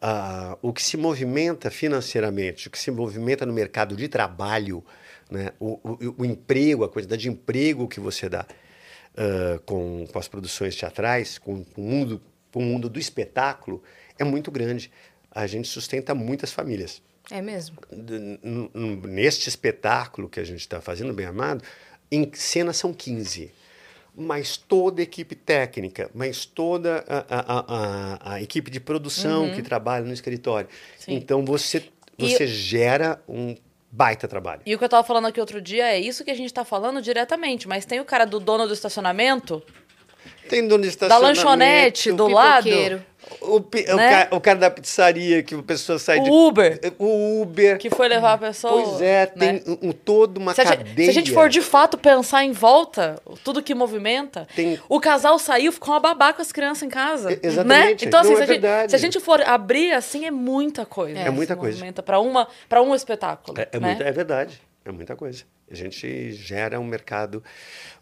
Ah, o que se movimenta financeiramente, o que se movimenta no mercado de trabalho, né? o, o- o emprego, a quantidade de emprego que você dá ah, com, com as produções teatrais, com o mundo, com o mundo do espetáculo, é muito grande. A gente sustenta muitas famílias É mesmo. neste espetáculo que a gente está fazendo, bem amado, em cena são 15. Mas toda a equipe técnica, mas toda a, a- a- a- equipe de produção que trabalha no escritório. Sim. Então você, E- você gera um baita trabalho. E o que eu tava falando aqui outro dia é isso que a gente tá falando diretamente, mas tem o cara do dono do estacionamento, Tem dono da estacionamento. lanchonete do lado. O, o Né? ca- o cara da pizzaria, que a pessoa sai de. O Uber, O Uber. que foi levar a pessoa. Pois é, né? tem um, um- toda uma Se a, gente, cadeia. se a gente for de fato pensar em volta, tudo que movimenta, Tem- o casal saiu, ficou uma babá com as crianças em casa. E- exatamente. Né? Então, assim, Não, se, é a gente, se a gente for abrir assim, é muita coisa. É muita que coisa. movimenta Pra, uma, pra um espetáculo. É, é, né? muita- é verdade, é muita coisa. A gente gera um mercado,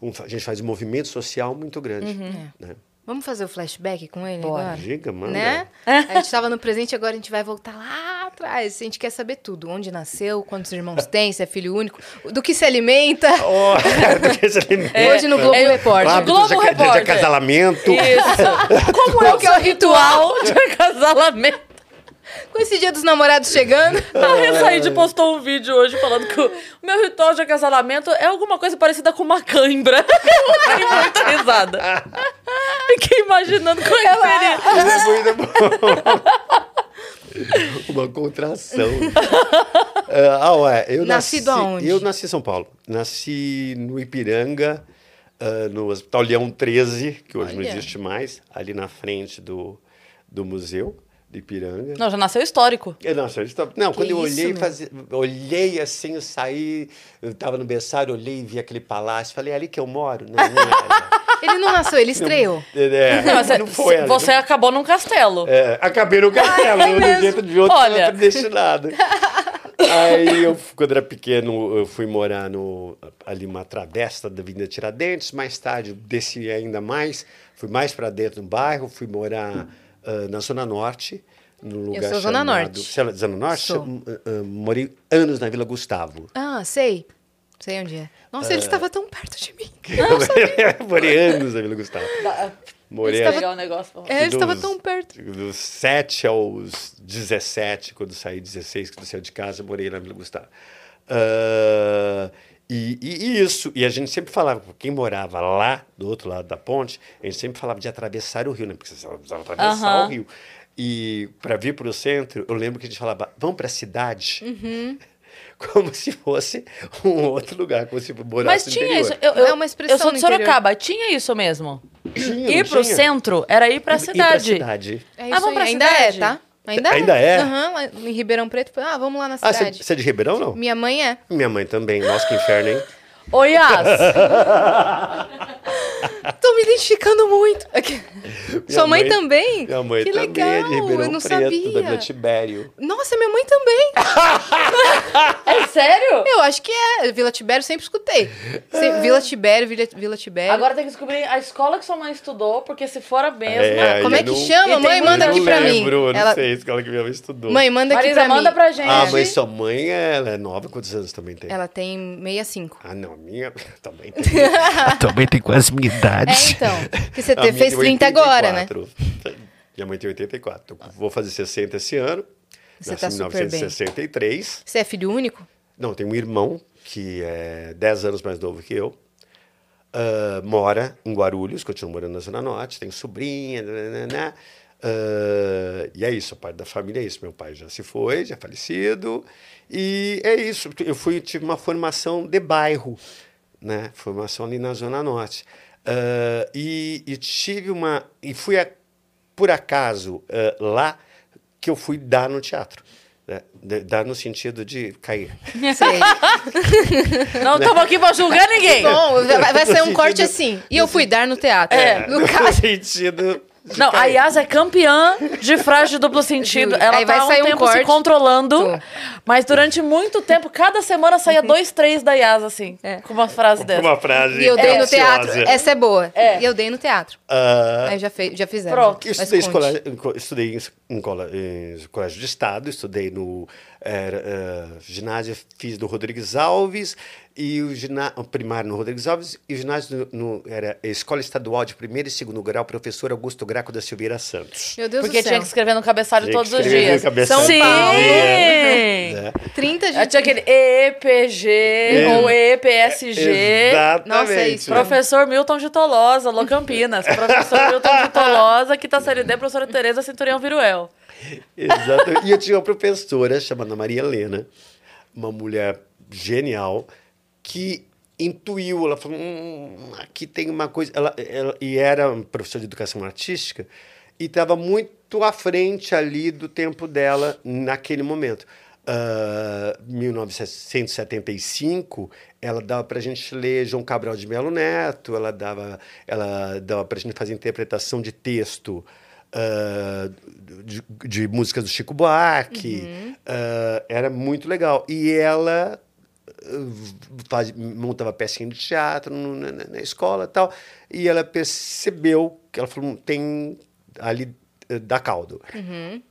um- a gente faz um movimento social muito grande. Uhum. Né? Vamos fazer o flashback com ele Bora. agora? Diga, manda. Né? A gente tava no presente, agora a gente vai voltar lá atrás. A gente quer saber tudo. Onde nasceu, quantos irmãos tem, se é filho único, do que se alimenta. Oh, do que esse alimento. Hoje no Globo é, Repórter. Hábitos Globo de, de, de Repórter. acasalamento. Isso. Como é o que é o ritual de acasalamento? Com esse dia dos namorados chegando. A Ressaíde postou um vídeo hoje falando que o meu ritual de acasalamento é alguma coisa parecida com uma cãibra. Eu muita risada. Fiquei imaginando como é que seria. É muito bom. Uma contração. É, ah, ué, eu Nascido nasci, aonde? Eu nasci em São Paulo. Nasci no Ipiranga, ah, no Hospital Leão 13, que hoje não Olha. existe mais, ali na frente do, do museu do Ipiranga. Não, já nasceu histórico. Eu não, senhor, stop. não quando eu olhei, fazia, olhei assim, eu saí, eu estava no berçário, olhei e vi aquele palácio, falei, é ali que eu moro? Não, não é. Ele não nasceu, ele estreou. É, Não, não foi ali. você acabou num castelo. É, acabei no castelo, de um jeito de outro, Olha. Predestinado. Aí, eu, quando era pequeno, eu fui morar no, ali uma travessa da Avenida Tiradentes. Mais tarde, desci ainda mais, fui mais para dentro do bairro, fui morar ah, na Zona Norte, num lugar sou Zona chamado- Norte. Você é Zona Norte? Sou. Ah, morei anos na Vila Gustavo. Ah, sei. Sei onde é. Nossa, ele estava tão perto de mim. morei anos na Vila Gustavo. Morei Estava- Pegar o negócio. É, ele estava dos- tão perto. Dos 7 aos 17, quando saí 16, quando saí de casa, eu morei na Vila Gustavo. Ah, e, e- e isso, e a gente sempre falava, quem morava lá, do outro lado da ponte, a gente sempre falava de atravessar o rio, né? Porque você precisava atravessar Aham. o rio. E para vir para o centro, eu lembro que a gente falava, vamos para a cidade? Uhum. Como se fosse um outro lugar, como se morasse Mas tinha interior. isso. Eu, eu, É uma expressão eu sou de. Sorocaba, tinha isso mesmo. Tinha, ir pro tinha? centro era ir pra Ir pra cidade. cidade. É Ah, isso vamos aí. pra Ainda cidade? é, tá? Ainda é. Ainda é? Aham, lá em Ribeirão Preto. Ah, vamos lá na Ah, cidade. você é de Ribeirão, não? Minha mãe é. Minha mãe também. Nossa, que inferno, hein? Ô, Yas, Tô me identificando muito. Aqui. Sua mãe, também? Minha mãe que também legal. é de Ribeirão eu não Preto, sabia. da Vila Tibério. Nossa, minha mãe também. é sério? Eu acho que é. Vila Tibério sempre escutei. Se- Vila Tibério, Vila, Vila Tibério. Agora tem que descobrir a escola que sua mãe estudou, porque se for a mesma... É, como eu é que não- chama? Mãe, manda aqui pra mim. eu não Ela- sei a escola que minha mãe estudou. Mãe, manda aqui Marisa, pra manda mim. pra gente. Ah, mas sua mãe, ela é nova, quantos anos também tem? Ela tem 65. Ah, não, a minha também tem. também tem quase minha idade. É, então. Que você minha fez tem 30 agora, né? 84. Minha mãe tem 84. Eu vou fazer 60 esse ano. Você Nasci tá em super bem. 1963. Você é filho único? Não, tem um irmão que é 10 anos mais novo que eu. Ah, mora em Guarulhos, continua morando na Zona Norte, tem sobrinha, nananana. Ah, e é isso, a parte da família é isso. Meu pai já se foi, já é falecido. E é isso. Eu fui, tive uma formação de bairro, né? Formação ali na Zona Norte. Ah, e, e tive uma. E fui, a- por acaso, ah, lá que eu fui dar no teatro. né? Dar no sentido de cair. Sei. Não estamos aqui pra julgar ninguém. Bom, vai, vai sair um No corte assim. E eu fui dar no teatro. É. No caso. sentido. De Não, a. Yas é campeã de frase de duplo sentido. Ela Aí tá vai há um sair um tempo se corte. controlando, Tô. mas durante muito tempo, cada semana saía dois, três da Yas, assim, É. com uma frase dessa. Uma frase. E eu dei no teatro. Essa é boa. É. E eu dei no teatro. Ah, Aí já, fe, já fizeram. Pronto. Eu Mas estudei, conte. escola, em co- estudei em, em cola- em colégio de Estado, estudei no era, eh, ginásio, fiz no Rodrigues Alves, e o, gina, o primário no Rodrigues Alves, e o ginásio no, no- era Escola Estadual de Primeiro e Segundo Grau, professor Augusto Graco da Silveira Santos. Meu Deus Porque do céu. tinha que escrever no cabeçalho Tinha todos os dias. cabeçalho Sim! todos os Né? 30 de... Aí Tinha aquele EPG ou EPSG. Exatamente. Nossa, é isso. Professor Milton de Tolosa, Lô Campinas. Professor Milton de Tolosa, que tá série D, professora Tereza Centurião Viruel. Exato. E eu tinha uma professora chamada Maria Helena, uma mulher genial, que intuiu, ela falou, hum, aqui tem uma coisa, ela, ela- e era professora de educação artística, e estava muito à frente ali do tempo dela naquele momento. Uh, 1975, ela dava para a gente ler João Cabral de Melo Neto, ela dava, ela dava para a gente fazer interpretação de texto uh, de, de, músicas do Chico Buarque, uhum. uh, era muito legal. E ela faz, montava pecinha de teatro no, na, na, escola tal, e ela percebeu que ela falou, tem ali da caldo. Uhum.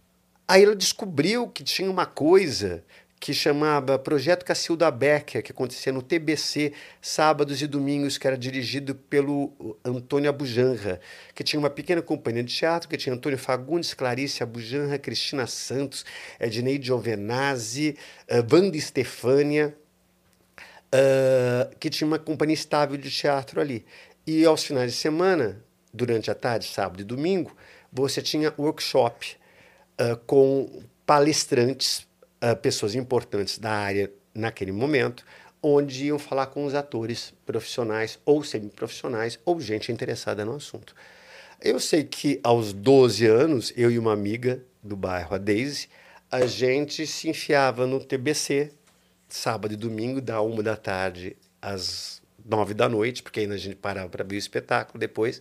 Aí ela descobriu que tinha uma coisa que chamava Projeto Cacilda Becker, que acontecia no TBC, sábados e domingos, que era dirigido pelo Antônio Abujanra, que tinha uma pequena companhia de teatro, que tinha Antônio Fagundes, Clarice Abujanra, Cristina Santos, Edneide Giovenazzi, uh, Wanda Estefânia, uh, que tinha uma companhia estável de teatro ali. E aos finais de semana, durante a tarde, sábado e domingo, você tinha workshop uh, com palestrantes, uh, pessoas importantes da área naquele momento, onde iam falar com os atores profissionais ou semiprofissionais ou gente interessada no assunto. Eu sei que aos 12 anos, eu e uma amiga do bairro, a Daisy, a gente se enfiava no TBC, sábado e domingo, da uma da tarde às nove da noite, porque ainda a gente parava para ver o espetáculo depois.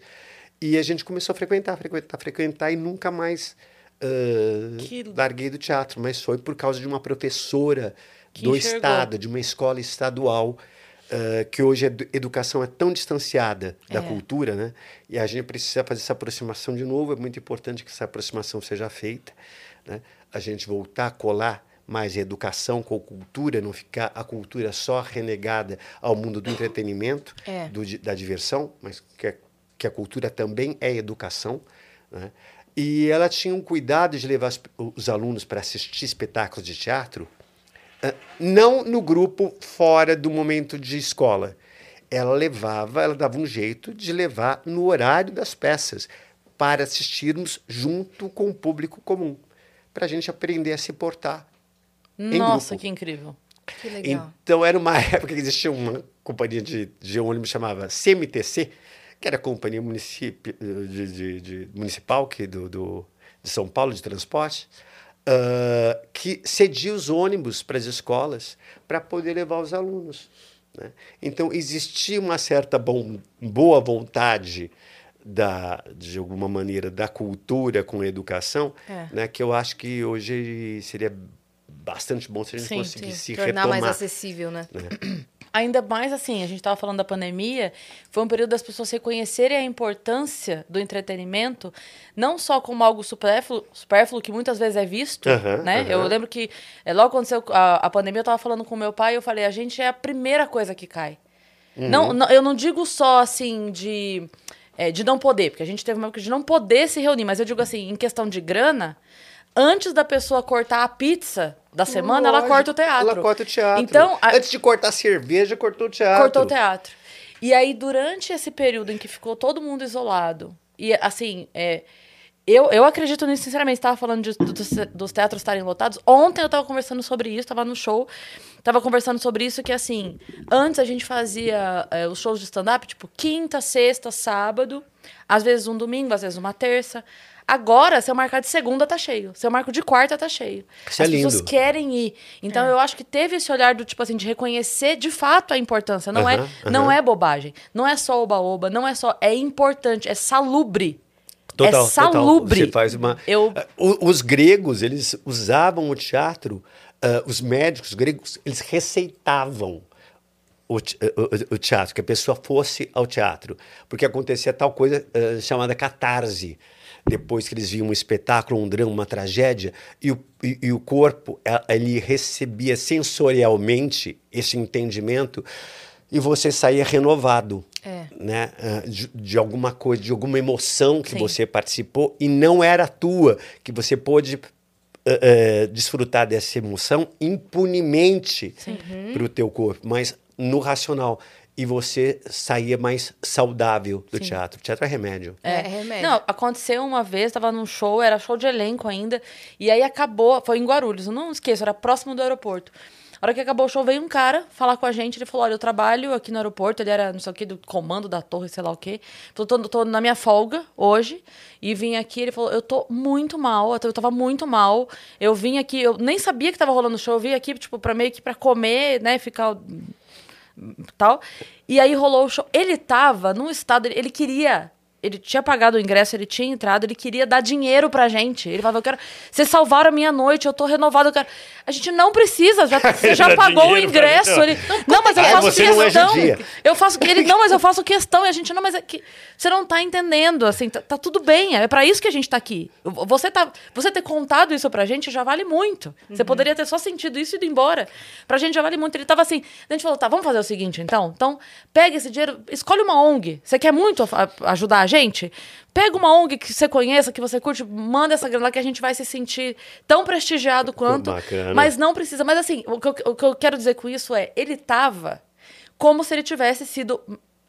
E a gente começou a frequentar, frequentar, frequentar e nunca mais uh, que... larguei do teatro, mas foi por causa de uma professora que do enxergou. estado, de uma escola estadual, uh, que hoje a educação é tão distanciada da é. cultura, né? E a gente precisa fazer essa aproximação de novo. É muito importante que essa aproximação seja feita, né? A gente voltar a colar mais educação com cultura, não ficar a cultura só renegada ao mundo do entretenimento, é. do, da diversão, mas que a, que a cultura também é educação. Né? E ela tinha um cuidado de levar os alunos para assistir espetáculos de teatro, não no grupo fora do momento de escola. Ela levava, ela dava um jeito de levar no horário das peças, para assistirmos junto com o público comum, para a gente aprender a se portar. Nossa, que incrível. Que legal. Então era uma época que existia uma companhia de, de ônibus chamava CMTC, que era a companhia de, de, de, municipal que do, do, de São Paulo de transporte, uh, que cedia os ônibus para as escolas para poder levar os alunos. Né? Então existia uma certa bom, boa vontade da, de alguma maneira da cultura com a educação, é. né, que eu acho que hoje seria bastante bom se a gente sim, conseguisse sim. Tornar retomar. mais acessível, né? né? Ainda mais assim, a gente estava falando da pandemia, foi um período das pessoas reconhecerem a importância do entretenimento, não só como algo supérfluo, supérfluo que muitas vezes é visto, uhum, né? Uhum. Eu lembro que é, logo quando aconteceu a, a pandemia, eu estava falando com meu pai e eu falei, a gente é a primeira coisa que cai. Uhum. Não, não, eu não digo só assim de, é, de não poder, porque a gente teve uma época de não poder se reunir, mas eu digo assim, em questão de grana, antes da pessoa cortar a pizza da semana, Lógico, ela corta o teatro. Ela corta o teatro. Então, a... Antes de cortar a cerveja, cortou o teatro. Cortou o teatro. E aí, durante esse período em que ficou todo mundo isolado, e assim, é, eu, eu acredito nisso, sinceramente. Estava falando de, dos, dos teatros estarem lotados. Ontem eu estava conversando sobre isso, estava no show. Estava conversando sobre isso, que assim, antes a gente fazia é, os shows de stand-up, tipo, quinta, sexta, sábado. Às vezes um domingo, às vezes uma terça. Agora, se eu marcar de segunda, tá cheio. Se eu marco de quarta, tá cheio. Isso é As é pessoas querem ir. Então, é. eu acho que teve esse olhar do tipo assim, de reconhecer de fato a importância. Não, uh -huh, é, não é bobagem. Não é só oba-oba. Não é só. É importante. É salubre. Total, é salubre. Total. Você faz uma. Eu... Uh, os gregos, eles usavam o teatro, uh, os médicos gregos, eles receitavam o, o, o, teatro, que a pessoa fosse ao teatro. Porque acontecia tal coisa uh, chamada catarse depois que eles viam um espetáculo, um drama, uma tragédia, e o, e, e o corpo ele recebia sensorialmente esse entendimento e você saía renovado, é. né? Ah, de, de, alguma coisa, de alguma emoção que Sim. você participou e não era tua, que você pôde uh, uh, desfrutar dessa emoção impunemente para o teu corpo, mas no racional e você saía mais saudável do Sim. teatro. O teatro é remédio. É, é remédio. Não, aconteceu uma vez, tava num show, era show de elenco ainda, e aí acabou, foi em Guarulhos, eu não esqueço, era próximo do aeroporto. A hora que acabou o show, veio um cara falar com a gente. Ele falou: Olha, eu trabalho aqui no aeroporto. Ele era, não sei o que, do comando da torre, sei lá o quê. Falou: tô, tô na minha folga hoje. E vim aqui. Ele falou: Eu tô muito mal. Eu tava muito mal. Eu vim aqui. Eu nem sabia que tava rolando o show. Eu vim aqui, tipo, pra meio que pra comer, né? Ficar tal. E aí rolou o show. Ele tava num estado. Ele queria ele tinha pagado o ingresso, ele tinha entrado, ele queria dar dinheiro pra gente. Ele falava, eu quero. Vocês salvaram a minha noite, eu tô renovado, eu quero. A gente não precisa, já, você já pagou o ingresso. Ele, não, mas eu faço é questão. judia. eu faço. Ele, não, mas eu faço questão. E a gente, não, mas é que. Você não tá entendendo, assim, tá, tá tudo bem. É pra isso que a gente tá aqui. Você, tá, você ter contado isso pra gente já vale muito. Você poderia ter só sentido isso e ido embora. Pra gente já vale muito. Ele tava assim. A gente falou, tá, vamos fazer o seguinte, então. Então, pega esse dinheiro, escolhe uma ONG. Você quer muito ajudar a gente? Pega uma ONG que você conheça, que você curte, manda essa grana lá que a gente vai se sentir tão prestigiado quanto. bacana. Mas não precisa. Mas assim, o que, eu, o que eu quero dizer com isso é, ele tava como se ele tivesse sido.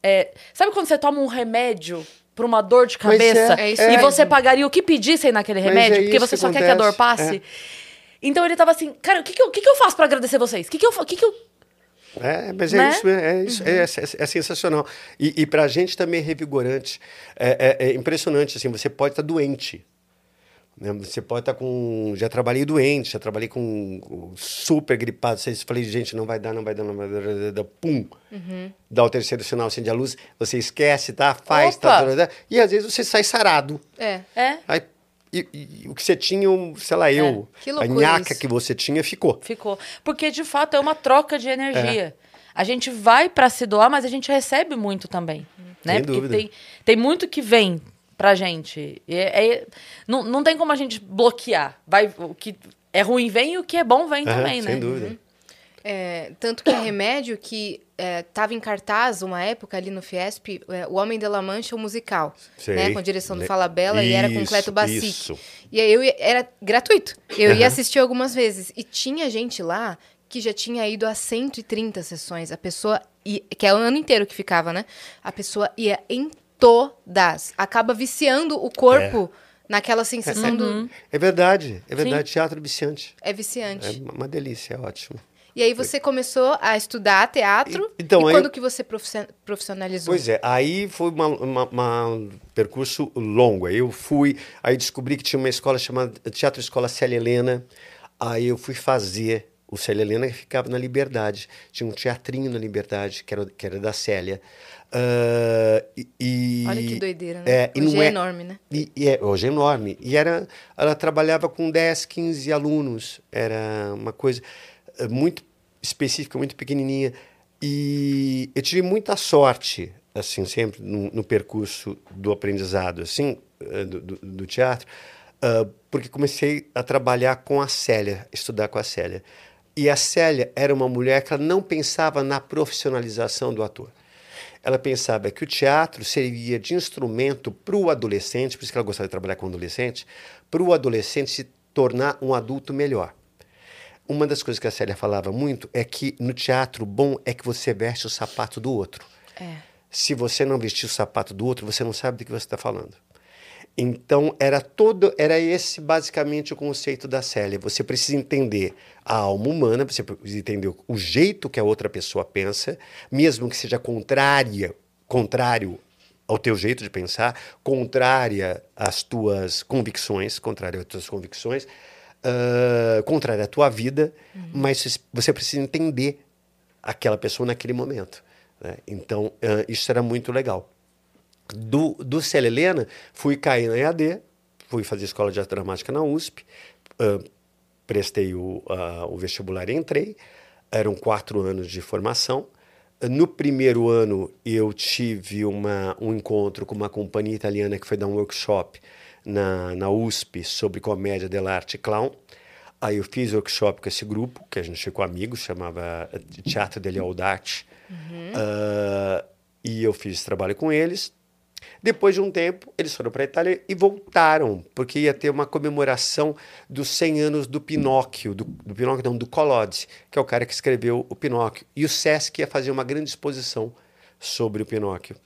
é, sabe quando você toma um remédio pra uma dor de é- cabeça é isso e você pagaria o que pedissem naquele Mas remédio? é porque você que só quer que a dor acontece, passe? é. Então ele tava assim, cara, o que, que, eu, que, que eu faço pra agradecer vocês? O que, que, eu, que, que eu. É, mas é Né? isso, é, isso, é, é- é sensacional. E, e para a gente também é revigorante. É, é- é impressionante, assim, você pode estar doente. né? Você pode estar com... Já trabalhei doente, já trabalhei com com super gripado. Você falei, gente, não vai dar, não vai dar, não vai dar. Pum! Dá o terceiro sinal, acende a luz, você esquece, tá? Faz, tá, Opa! tá, tá, E às vezes você sai sarado. É. É, Aí, e, e o que você tinha, sei lá, eu, Que a nhaca isso. que você tinha, ficou. ficou. Porque de fato é uma troca de energia. A gente vai pra se doar, mas a gente recebe muito também. Né? Sem Porque dúvida. tem, tem muito que vem pra gente. E é- é- não, não tem como a gente bloquear. Vai, o que é ruim vem e o que é bom vem Aham, também, né? Sem dúvida. É, tanto que é remédio que estava em cartaz uma época ali no Fiesp, é, O Homem de La Mancha, o musical, Sei. né, com a direção do Le- Falabella e era com Cleto Bassic. isso. E aí eu ia- era gratuito. Eu ia Aham. assistir algumas vezes. E tinha gente lá que já tinha ido a 130 sessões. A pessoa, ia, que é o ano inteiro que ficava, né? A pessoa ia em todas. Acaba viciando o corpo naquela sensação do... É verdade, é verdade. Teatro viciante. É viciante. É uma delícia, é ótimo. E aí você começou a estudar teatro. E- então, e quando eu- que você profissi- profissionalizou? Pois é, aí foi um percurso longo. Aí eu fui, aí descobri que tinha uma escola chamada Teatro Escola Célia Helena. Aí eu fui fazer o Célia Helena que ficava na Liberdade. Tinha um teatrinho na Liberdade, que era, que era da Célia. Ah, e- e, Olha que doideira, né? É, Hoje é é enorme, né? E, e é, hoje é enorme. E era, ela trabalhava com 10, 15 alunos. Era uma coisa muito específica, muito pequenininha. E eu tive muita sorte, assim, sempre no, no percurso do aprendizado, assim, eh, do, do- do teatro, ah, porque comecei a trabalhar com a Célia, estudar com a Célia. E a Célia era uma mulher que ela não pensava na profissionalização do ator. Ela pensava que o teatro servia de instrumento para o adolescente, por isso que ela gostava de trabalhar com adolescente, para o adolescente se tornar um adulto melhor. Uma das coisas que a Célia falava muito é que no teatro bom é que você veste o sapato do outro. É. Se você não vestir o sapato do outro, você não sabe do que você está falando. Então era todo, era esse basicamente o conceito da Célia. Você precisa entender a alma humana, você precisa entender o jeito que a outra pessoa pensa, mesmo que seja contrária, contrário ao teu jeito de pensar, contrária às tuas convicções, contrária às tuas convicções, ah, contrária à tua vida, mas você precisa entender aquela pessoa naquele momento. né? Então ah, isso era muito legal do, do Célia Helena, fui cair na EAD, fui fazer escola de arte dramática na USP, ah, prestei o, o vestibular e entrei, eram quatro anos de formação. No primeiro ano, eu tive uma, um encontro com uma companhia italiana que foi dar um workshop na, na USP sobre comédia dell'arte clown. Aí eu fiz workshop com esse grupo, que a gente ficou amigos, chamava Teatro delle Audarte. Ah, e eu fiz trabalho com eles. Depois de um tempo, eles foram para a Itália e voltaram, porque ia ter uma comemoração dos 100 anos do Pinóquio, do, do Pinóquio não, do Collodi, que é o cara que escreveu o Pinóquio. E o Sesc ia fazer uma grande exposição sobre o Pinóquio.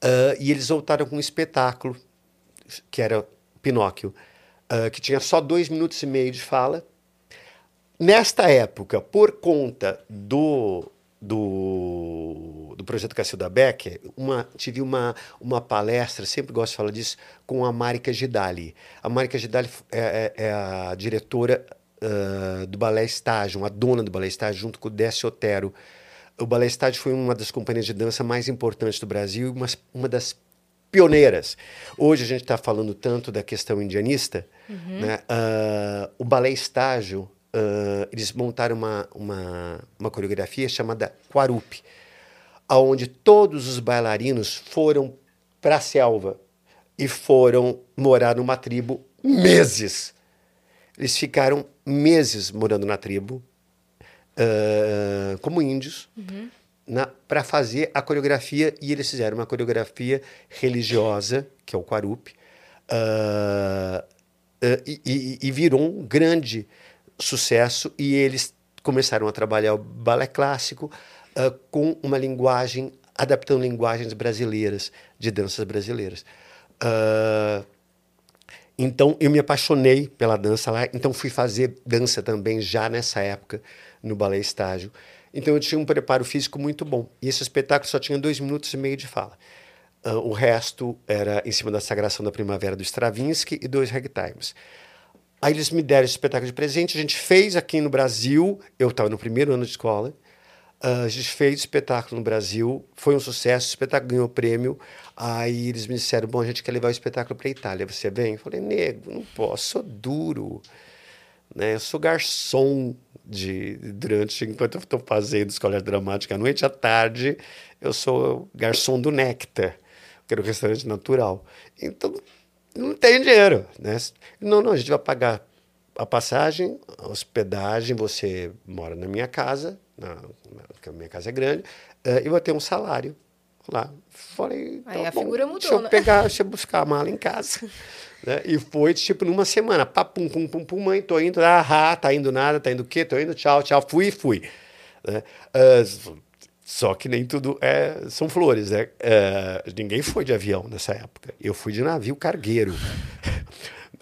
Ah, e eles voltaram com um espetáculo, que era Pinóquio, ah, que tinha só dois minutos e meio de fala. nesta época, por conta do, do, do projeto Cacilda Becker, uma, tive uma, uma palestra, sempre gosto de falar disso, com a Marika Gidali. A Marika Gidali é, é, é a diretora uh, do Balé Estágio, a dona do Balé Estágio, junto com o Décio Otero. O Balé Estágio foi uma das companhias de dança mais importantes do Brasil e uma, uma das pioneiras. Hoje a gente está falando tanto da questão indianista, uhum. né? Uh, o Balé Estágio uh, eles montaram uma, uma, uma coreografia chamada Quarupi, aonde todos os bailarinos foram para a selva e foram morar numa tribo meses. Eles ficaram meses morando na tribo, uh, como índios, uhum. Para fazer a coreografia, e eles fizeram uma coreografia religiosa, que é o Quarupi, uh, uh, e, e, e, virou um grande sucesso e eles começaram a trabalhar o balé clássico uh, com uma linguagem, adaptando linguagens brasileiras, de danças brasileiras. Então eu me apaixonei pela dança lá, então fui fazer dança também já nessa época no balé estágio. Então eu tinha um preparo físico muito bom. E esse espetáculo só tinha dois minutos e meio de fala. Uh, o resto era em cima da Sagração da Primavera do Stravinsky e dois ragtimes. Aí eles me deram esse espetáculo de presente, a gente fez aqui no Brasil, eu estava no primeiro ano de escola, uh, a gente fez o espetáculo no Brasil, foi um sucesso, o espetáculo ganhou prêmio, aí eles me disseram, bom, a gente quer levar o espetáculo para a Itália, você vem? Eu falei, nego, não posso, sou duro, né? eu sou garçom de, durante, enquanto eu estou fazendo escola dramática à noite, à tarde, eu sou garçom do Nectar, que era o restaurante natural. Então, não tem dinheiro. Né? Não, não, a gente vai pagar a passagem, a hospedagem, você mora na minha casa, na, porque a minha casa é grande, uh, e vai ter um salário lá. Falei, Aí tá a bom, figura mudou, deixa eu né? pegar, deixa eu buscar a mala em casa. né? E foi, tipo, numa semana, papum, pum, pum, pum, mãe, tô indo, ah, tá indo nada, tá indo o quê? Tô indo, tchau, tchau, fui, fui. Né? Uh, só que nem tudo é, são flores, né? É, ninguém foi de avião nessa época. Eu fui de navio cargueiro.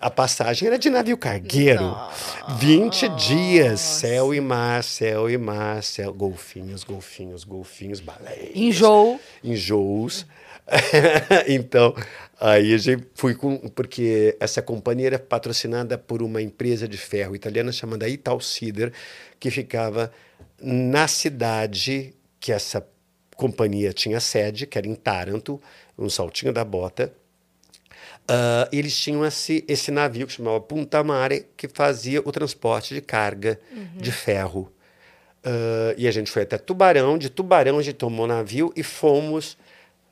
A passagem era de navio cargueiro. Nossa. 20 dias, céu e mar, céu e mar, céu, golfinhos, golfinhos, golfinhos, baleias. Enjoo. Enjoos. então, aí a gente fui com. Porque essa companhia era patrocinada por uma empresa de ferro italiana chamada Italcider, que ficava na cidade que essa companhia tinha sede, que era em Taranto, um saltinho da bota. Uh, eles tinham esse, esse navio que chamava Punta Mare, que fazia o transporte de carga uhum. de ferro. Uh, e a gente foi até Tubarão, de Tubarão a gente tomou navio e fomos,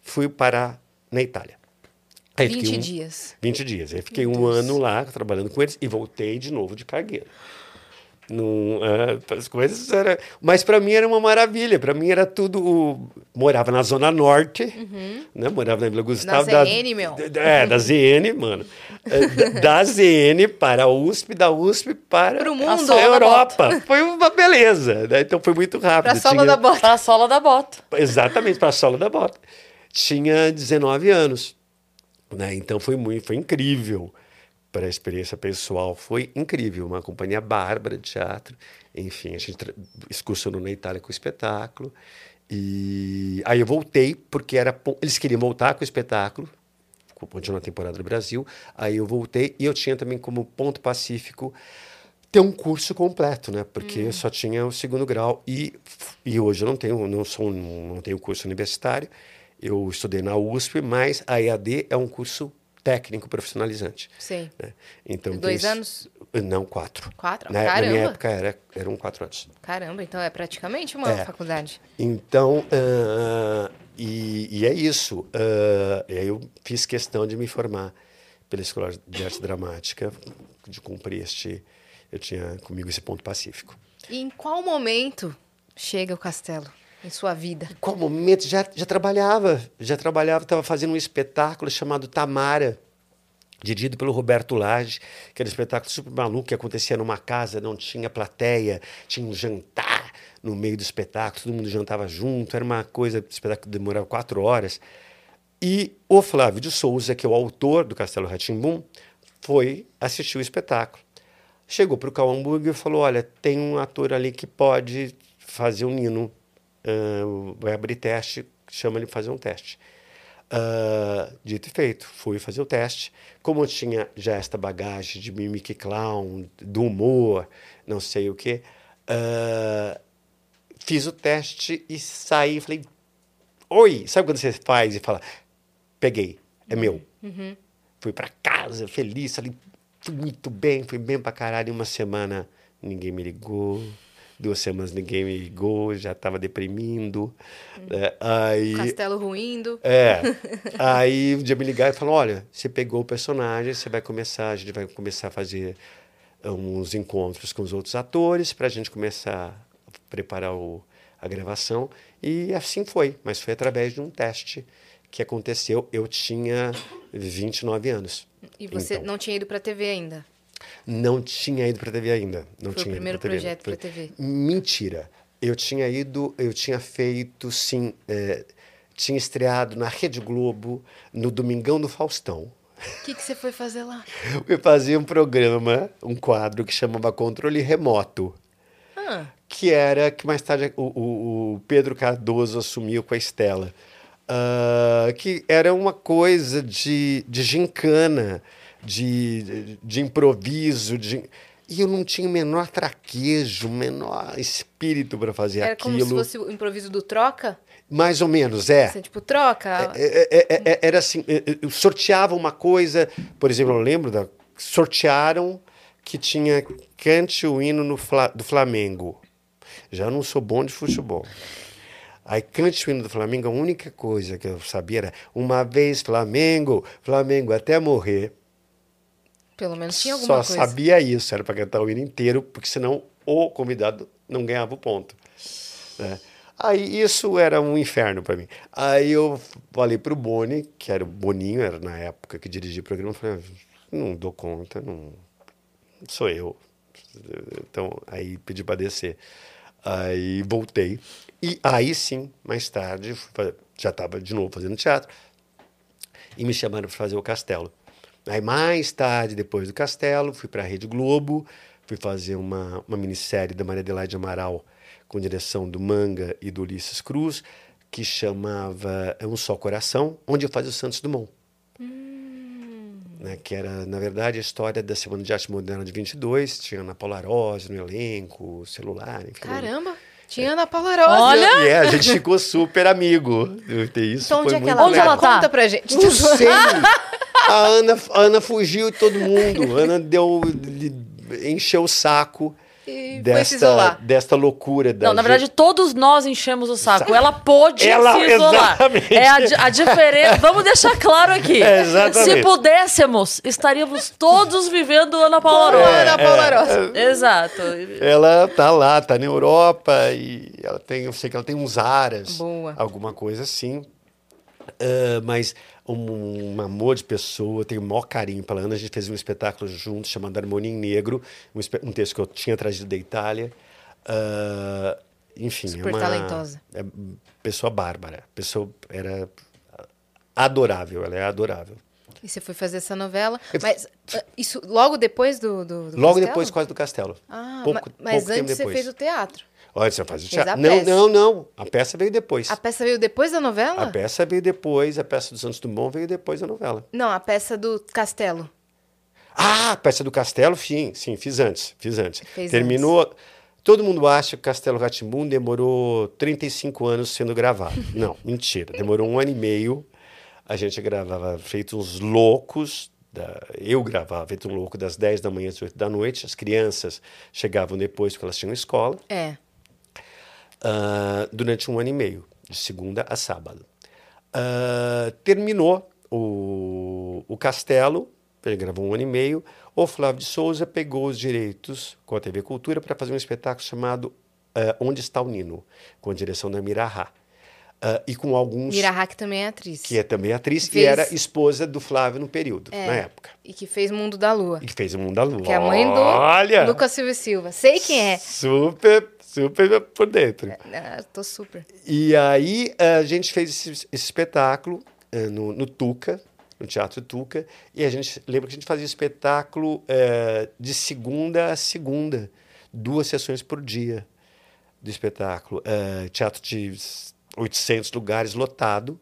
fui para na Itália. Aí 20 um, dias. 20 dias. Aí fiquei um ano lá trabalhando com eles e voltei de novo de cargueiro. Não, é, as coisas era, mas para mim era uma maravilha. Para mim era tudo. Morava na zona norte, uhum. né? Morava na Vila Gustavo. Da ZN, meu. É, da ZN, mano. É, da, da ZN para a USP, da USP para Pro mundo, a Europa. Foi uma beleza. Né? Então foi muito rápido. Para a sola Tinha... da bota. Para a sola da bota. Exatamente, para a sola da bota. Tinha 19 anos. Né? Então foi muito, foi incrível para a experiência pessoal foi incrível. Uma companhia bárbara de teatro. Enfim, a gente excursionou na Itália com o espetáculo. E aí eu voltei, porque era eles queriam voltar com o espetáculo, continuar a temporada do Brasil. Aí eu voltei e eu tinha também como ponto pacífico ter um curso completo, né? Porque hum. eu só tinha o segundo grau e, e hoje eu não tenho, não sou, não tenho curso universitário. Eu estudei na USP, mas a EAD é um curso técnico profissionalizante. Sim. Né? Então, Dois anos? Não, quatro. Quatro? Na, Caramba. na minha época era, eram quatro anos. Caramba, então é praticamente uma é. faculdade. Então, uh, e, e, é isso. Uh, eu fiz questão de me formar pela Escola de Arte Dramática, de cumprir este... Eu tinha comigo esse ponto pacífico. E em qual momento chega o castelo? Em sua vida? Em qual momento? Já, já trabalhava, já trabalhava, estava fazendo um espetáculo chamado Tamara, dirigido pelo Roberto Lage, que era um espetáculo super maluco, que acontecia numa casa, não tinha plateia, tinha um jantar no meio do espetáculo, todo mundo jantava junto, era uma coisa, o espetáculo demorava quatro horas. E o Flávio de Souza, que é o autor do Castelo Ratimbum, foi assistir o espetáculo. chegou para o Cal Hamburger e falou: Olha, tem um ator ali que pode fazer um Nino. Uh, vai abrir teste, chama ele fazer um teste. Uh, dito e feito, fui fazer o teste. Como eu tinha já esta bagagem de mimic clown, do humor, não sei o que, uh, fiz o teste e saí. Falei: Oi, sabe quando você faz e fala: Peguei, é meu. Uhum. Fui para casa feliz, fui muito bem, fui bem pra caralho. Uma semana ninguém me ligou, duas semanas ninguém me ligou, já tava deprimindo. Hum. É, aí, Castelo ruindo. É. aí um dia me ligaram e falou: olha, você pegou o personagem, você vai começar, a gente vai começar a fazer uns encontros com os outros atores para a gente começar a preparar o, a gravação. E assim foi, mas foi através de um teste que aconteceu. Eu tinha 29 anos. E você então. não tinha ido para a TV ainda? Não tinha ido para TV ainda. Não Foi tinha o primeiro ido projeto para a TV. Mentira. Eu tinha ido, eu tinha feito, sim, é, tinha estreado na Rede Globo, no Domingão do Faustão. O que, que você foi fazer lá? Eu fazia um programa, um quadro que chamava Controle Remoto. Ah. Que era que mais tarde o, o, o Pedro Cardoso assumiu com a Estela. Uh, que era uma coisa de, de gincana, de, de improviso, de... E eu não tinha o menor traquejo, o menor espírito para fazer era aquilo. Era como se fosse o improviso do troca? Mais ou menos, é. Assim, tipo, troca. É, é, é, é era assim, eu sorteava uma coisa, por exemplo, eu lembro da sortearam que tinha cante o hino no, do Flamengo. Já não sou bom de futebol. Aí, cante o hino do Flamengo, a única coisa que eu sabia era uma vez Flamengo, Flamengo até morrer. Pelo menos tinha alguma Só coisa. Só sabia isso, era para cantar o hino inteiro, porque senão o convidado não ganhava o ponto. Né? Aí isso era um inferno para mim. Aí eu falei para o Boni, que era o Boninho, era na época que dirigia o programa, falei, ah, não dou conta, não sou eu. Então, aí pedi para descer. Aí voltei. E aí sim, mais tarde, já estava de novo fazendo teatro, e me chamaram para fazer o Castelo. Aí mais tarde, depois do Castelo, fui para a Rede Globo, fui fazer uma, uma minissérie da Maria Adelaide Amaral, com direção do Manga e do Ulisses Cruz, que chamava Um Só Coração, onde eu fazia o Santos Dumont. Hum. Né, que era, na verdade, a história da Semana de Arte Moderna de 22, tinha Ana Paula Rose no elenco, celular, enfim. Caramba! Tinha Ana Paula Rosa. Olha! E é, a gente ficou super amigo. Isso então, onde é que ela, onde ela tá? Conta pra gente. Não sei. A Ana, a Ana fugiu de todo mundo. A Ana deu, encheu o saco. E desta, desta loucura. Da não, na verdade, todos nós enchemos o saco. Ela pôde ela, se isolar. Exatamente. É a, a diferença. Vamos deixar claro aqui. É. Se pudéssemos, estaríamos todos vivendo Ana Paula Rosa. É, Ana Paula é, Rosa. É, Exato. Ela tá lá, tá na Europa e ela tem, eu sei que ela tem uns aras. Boa. Alguma coisa assim. Uh, mas um, um, amor de pessoa, tenho o maior carinho pela Ana. A gente fez um espetáculo juntos chamado Harmonia em Negro, um, um, texto que eu tinha trazido da Itália. Uh, enfim, Super é uma talentosa. É, pessoa bárbara. Pessoa era adorável, ela é adorável. E você foi fazer essa novela, mas ah, isso logo depois do, do, do Logo Castelo? depois, quase do Castelo. Ah, pouco, mas pouco antes você fez o teatro. Olha, você faz o teatro. Não, não, não. A peça veio depois. A peça veio depois da novela? A peça veio depois, a peça do Santos Dumont veio depois da novela. Não, a peça do Castelo. Ah, a peça do Castelo, sim, sim, fiz antes, fiz antes. Fez Terminou. Antes. Todo mundo acha que Castelo Ratimbun demorou 35 anos sendo gravado. Não, mentira. Demorou um ano e meio. A gente gravava feito uns loucos. Da... eu gravava feito um louco das 10 da manhã às 8 da noite. As crianças chegavam depois porque elas tinham escola. É uh, durante um ano e meio, de segunda a sábado. Uh, terminou o, o Castelo, ele gravou um ano e meio. O Flávio de Souza pegou os direitos com a TV Cultura para fazer um espetáculo chamado uh, Onde Está o Nino, com a direção da Mirahá. Uh, e com alguns. Mirahá, que também é atriz. Que é também atriz fez... e era esposa do Flávio no período, é, na época. E que fez Mundo da Lua. E que fez o Mundo da Lua. Que é a mãe do Olha! Lucas Silva Silva. Sei quem é. Super super por dentro. É, é, tô super. E aí a gente fez esse, esse espetáculo uh, no, no, Tuca, no Teatro Tuca, e a gente lembra que a gente fazia espetáculo eh, de segunda a segunda, duas sessões por dia do espetáculo. Eh, teatro de 800 lugares lotado.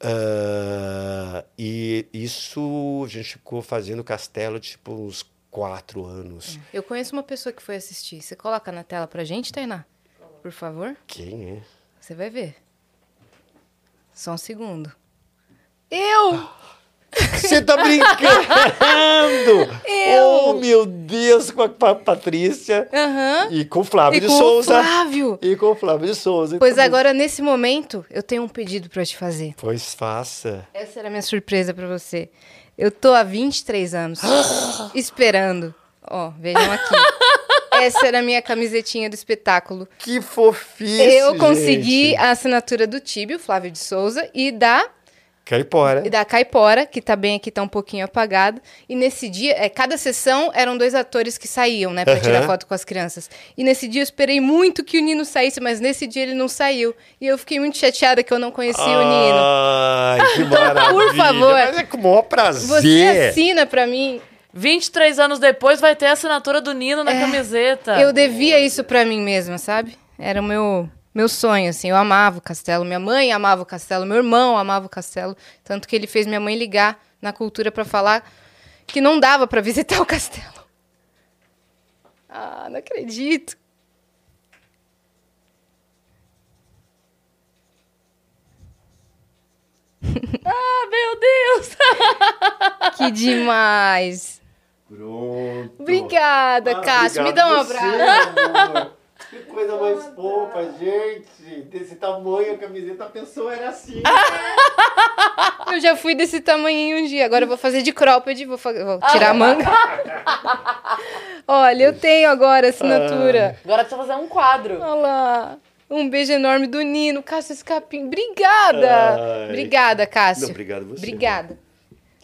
eh, e isso a gente ficou fazendo castelo tipo uns quatro anos. Eu conheço uma pessoa que foi assistir. Você coloca na tela pra gente, Tainá? Por favor? Quem é? Você vai ver. Só um segundo. Eu! Você tá brincando! Eu! Oh, meu Deus, com a Pa- Patrícia Aham. e com o Flávio E de com o Souza. Flávio. E com o Flávio de Souza. Pois Então, agora, nesse momento, eu tenho um pedido pra te fazer. Pois faça. Essa era a minha surpresa pra você. Eu tô há 23 anos esperando. Ó, vejam aqui. Essa era a minha camisetinha do espetáculo. Que fofice, eu consegui gente. a assinatura do Tíbio, Flávio de Souza, e da Caipora. e da Caipora, que tá bem aqui, tá um pouquinho apagado. E nesse dia, é, cada sessão eram dois atores que saíam, né, pra Aham. tirar foto com as crianças. E nesse dia eu esperei muito que o Nino saísse, mas nesse dia ele não saiu. E eu fiquei muito chateada que eu não conhecia o Nino. Ai, que maravilha. favor. Mas é com o maior prazer. Você assina pra mim. 23 anos depois vai ter a assinatura do Nino na camiseta. Eu devia isso pra mim mesma, sabe? Era o meu, meu sonho, assim. Eu amava o castelo. Minha mãe amava o castelo. Meu irmão amava o castelo. Tanto que ele fez minha mãe ligar na cultura pra falar que não dava pra visitar o castelo. Ah, não acredito. Ah, meu Deus! Que demais. Pronto. Obrigada, Ah, Cássio. Me dá um você, abraço. amor. Que coisa mais fofa, gente. Desse tamanho, a camiseta, a pessoa era assim. Eu já fui desse tamanhinho um dia. Agora eu vou fazer de cropped. Vou, vou tirar a manga. Olha, eu tenho agora a assinatura. Agora precisa fazer um quadro. Olha lá. Um beijo enorme do Nino, Cássio Escapim. Obrigada! Ai. Obrigada, Cássio. Não, obrigado você. Obrigada.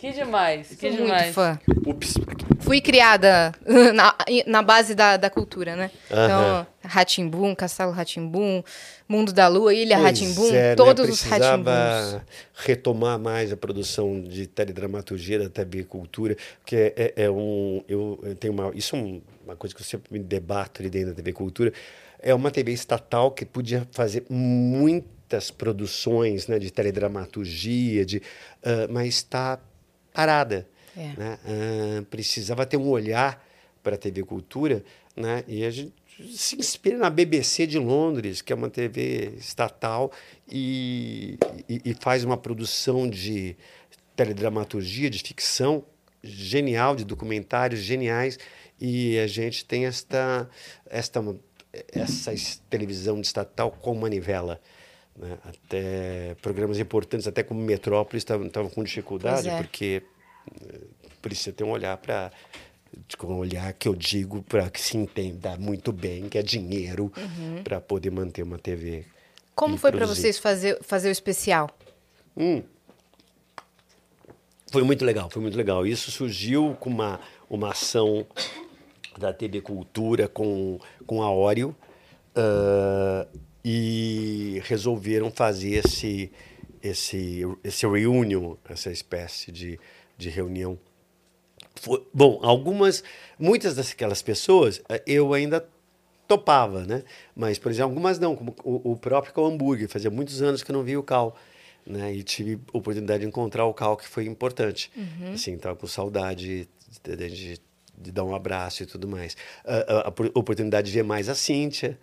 Que demais, que Sou demais. muito fã. Ups. Fui criada na, na base da, da cultura, né? Aham. Então, Ratimbum, Castelo Ratimbum, Mundo da Lua, Ilha Ratimbum, é, né? todos os Precisava Ratimbuns. retomar mais a produção de teledramaturgia da TV Cultura, porque é, é- é um. Eu, eu tenho uma. Isso é um- uma coisa que eu sempre me debato ali dentro da TV Cultura. É uma TV estatal que podia fazer muitas produções né, de teledramaturgia, de, ah, mas está parada. É. né? Ah, precisava ter um olhar para a TV Cultura, né? e a gente se inspira na BBC de Londres, que é uma TV estatal, e, e- e faz uma produção de teledramaturgia, de ficção genial, de documentários geniais, e a gente tem esta, esta essa es- televisão estatal com manivela. Né? Até programas importantes, até como Metrópolis, estavam com dificuldade, é. porque eh, precisa ter um olhar para um olhar que eu digo para que se entenda muito bem que é dinheiro para poder manter uma TV. Como foi produzir. vocês fazer, fazer o especial? Hum. Foi muito legal, foi muito legal. Isso surgiu com uma, uma ação da TV Cultura com, com a Oreo ah, e resolveram fazer esse, esse, esse reunion, essa espécie de, de reunião. Foi- bom, algumas, muitas daquelas pessoas eh, eu ainda topava, né? Mas, por exemplo, algumas não, como o, o próprio Cal Hambúrguer. Fazia muitos anos que eu não via o Cal, né? E tive a oportunidade de encontrar o Cal, que foi importante. Assim, tava com saudade de, de- de- dar um abraço e tudo mais. A, a- a por- oportunidade de ver mais a Cíntia,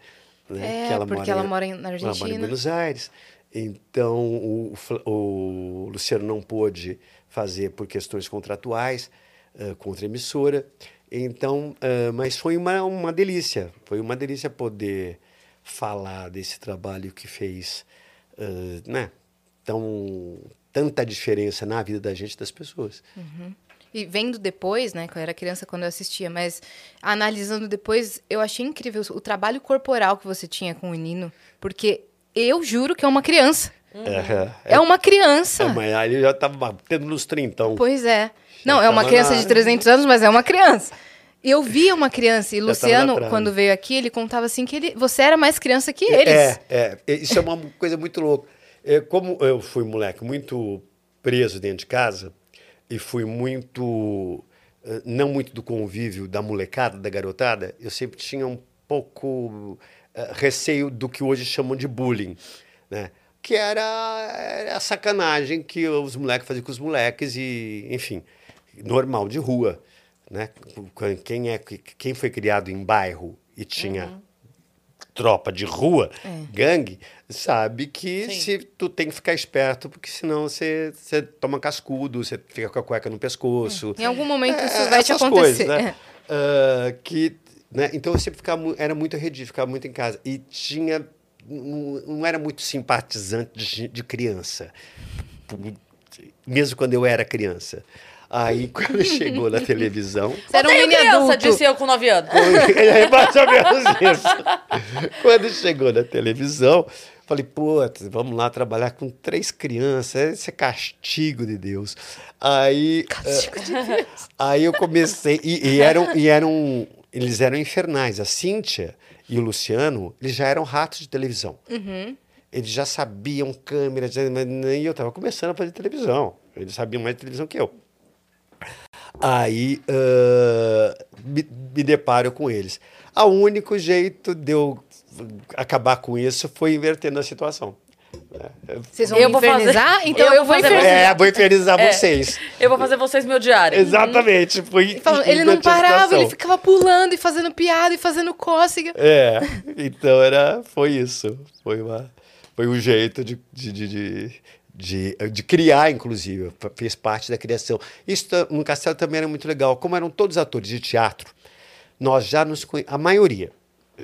né? É, porque ela mora em- na ela mora em Argentina. Buenos Aires. Então, o, o Luciano não pôde fazer por questões contratuais eh, contra a emissora. Então, eh, mas foi uma, uma delícia. Foi uma delícia poder falar desse trabalho que fez eh, né, tão, tanta diferença na vida da gente e das pessoas. E vendo depois, né, que eu era criança quando eu assistia, mas analisando depois, eu achei incrível o trabalho corporal que você tinha com o Nino, porque eu juro que é uma criança. Aham. É uma criança. É, mas eu já estava batendo nos trintão. Pois é. Não, é uma tava criança na- de 300 anos, mas é uma criança. Eu via uma criança e tava na Luciano, quando veio aqui, ele contava assim que ele, você era mais criança que eles. É, é, isso é uma coisa muito louca. É, como eu fui moleque muito preso dentro de casa, e fui muito eh, não muito do convívio da molecada, da garotada, eu sempre tinha um pouco uh, receio do que hoje chamam de bullying, né? Que era, era a sacanagem que os moleques faziam com os moleques e, enfim, normal de rua, né? Quem é quem foi criado em bairro e tinha uhum tropa de rua, é. gangue, sabe que Sim. se tu tem que ficar esperto, porque senão você, você toma cascudo, você fica com a cueca no pescoço. Em algum momento é, isso vai te acontecer. Coisas, né? uh, que, né? Então eu sempre ficava, era muito arredio, ficava muito em casa. E tinha. Não, não era muito simpatizante de, de criança, mesmo quando eu era criança. Aí, quando chegou na televisão. Você era um mini criança, adulto. disse eu com 9 anos. É mais ou menos isso. quando chegou na televisão, falei, pô, vamos lá trabalhar com três crianças. Esse é castigo de Deus. Aí. Castigo uh, de Deus. Aí eu comecei. E, e, eram, e eram. Eles eram infernais. A Cíntia e o Luciano, eles já eram ratos de televisão. Uhum. Eles já sabiam câmeras, e eu estava começando a fazer televisão. Eles sabiam mais de televisão que eu. Aí uh, me, me deparo com eles. O único jeito de eu acabar com isso foi invertendo a situação. Vocês vão eu me infernizar? Fazer... Então eu, eu vou infernizar. É, vou infernizar é. vocês. Eu vou fazer vocês me odiarem. Exatamente. Foi ele não parava, ele ficava pulando e fazendo piada e fazendo cócega. É, então era, foi isso. Foi, uma, foi um jeito de, de, de, de, de criar, inclusive, fez parte da criação. Isso no Castelo também era muito legal. Como eram todos atores de teatro, nós já nos a maioria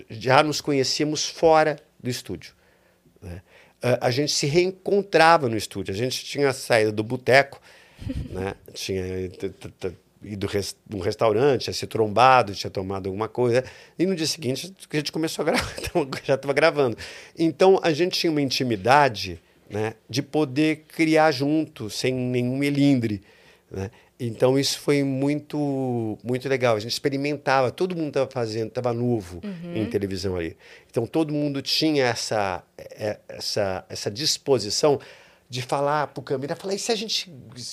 já nos conhecíamos fora do estúdio. Né? A gente se reencontrava no estúdio. A gente tinha saído do boteco, né? tinha ido num restaurante, tinha se trombado, tinha tomado alguma coisa, e no dia seguinte a gente começou a gravar, já estava gravando. Então a gente tinha uma intimidade né, de poder criar junto, sem nenhum melindre. Né? Então isso foi muito muito legal. A gente experimentava, todo mundo estava fazendo, estava novo uhum. em televisão ali. Então todo mundo tinha essa é, essa essa disposição de falar para o câmera, falar, e se a gente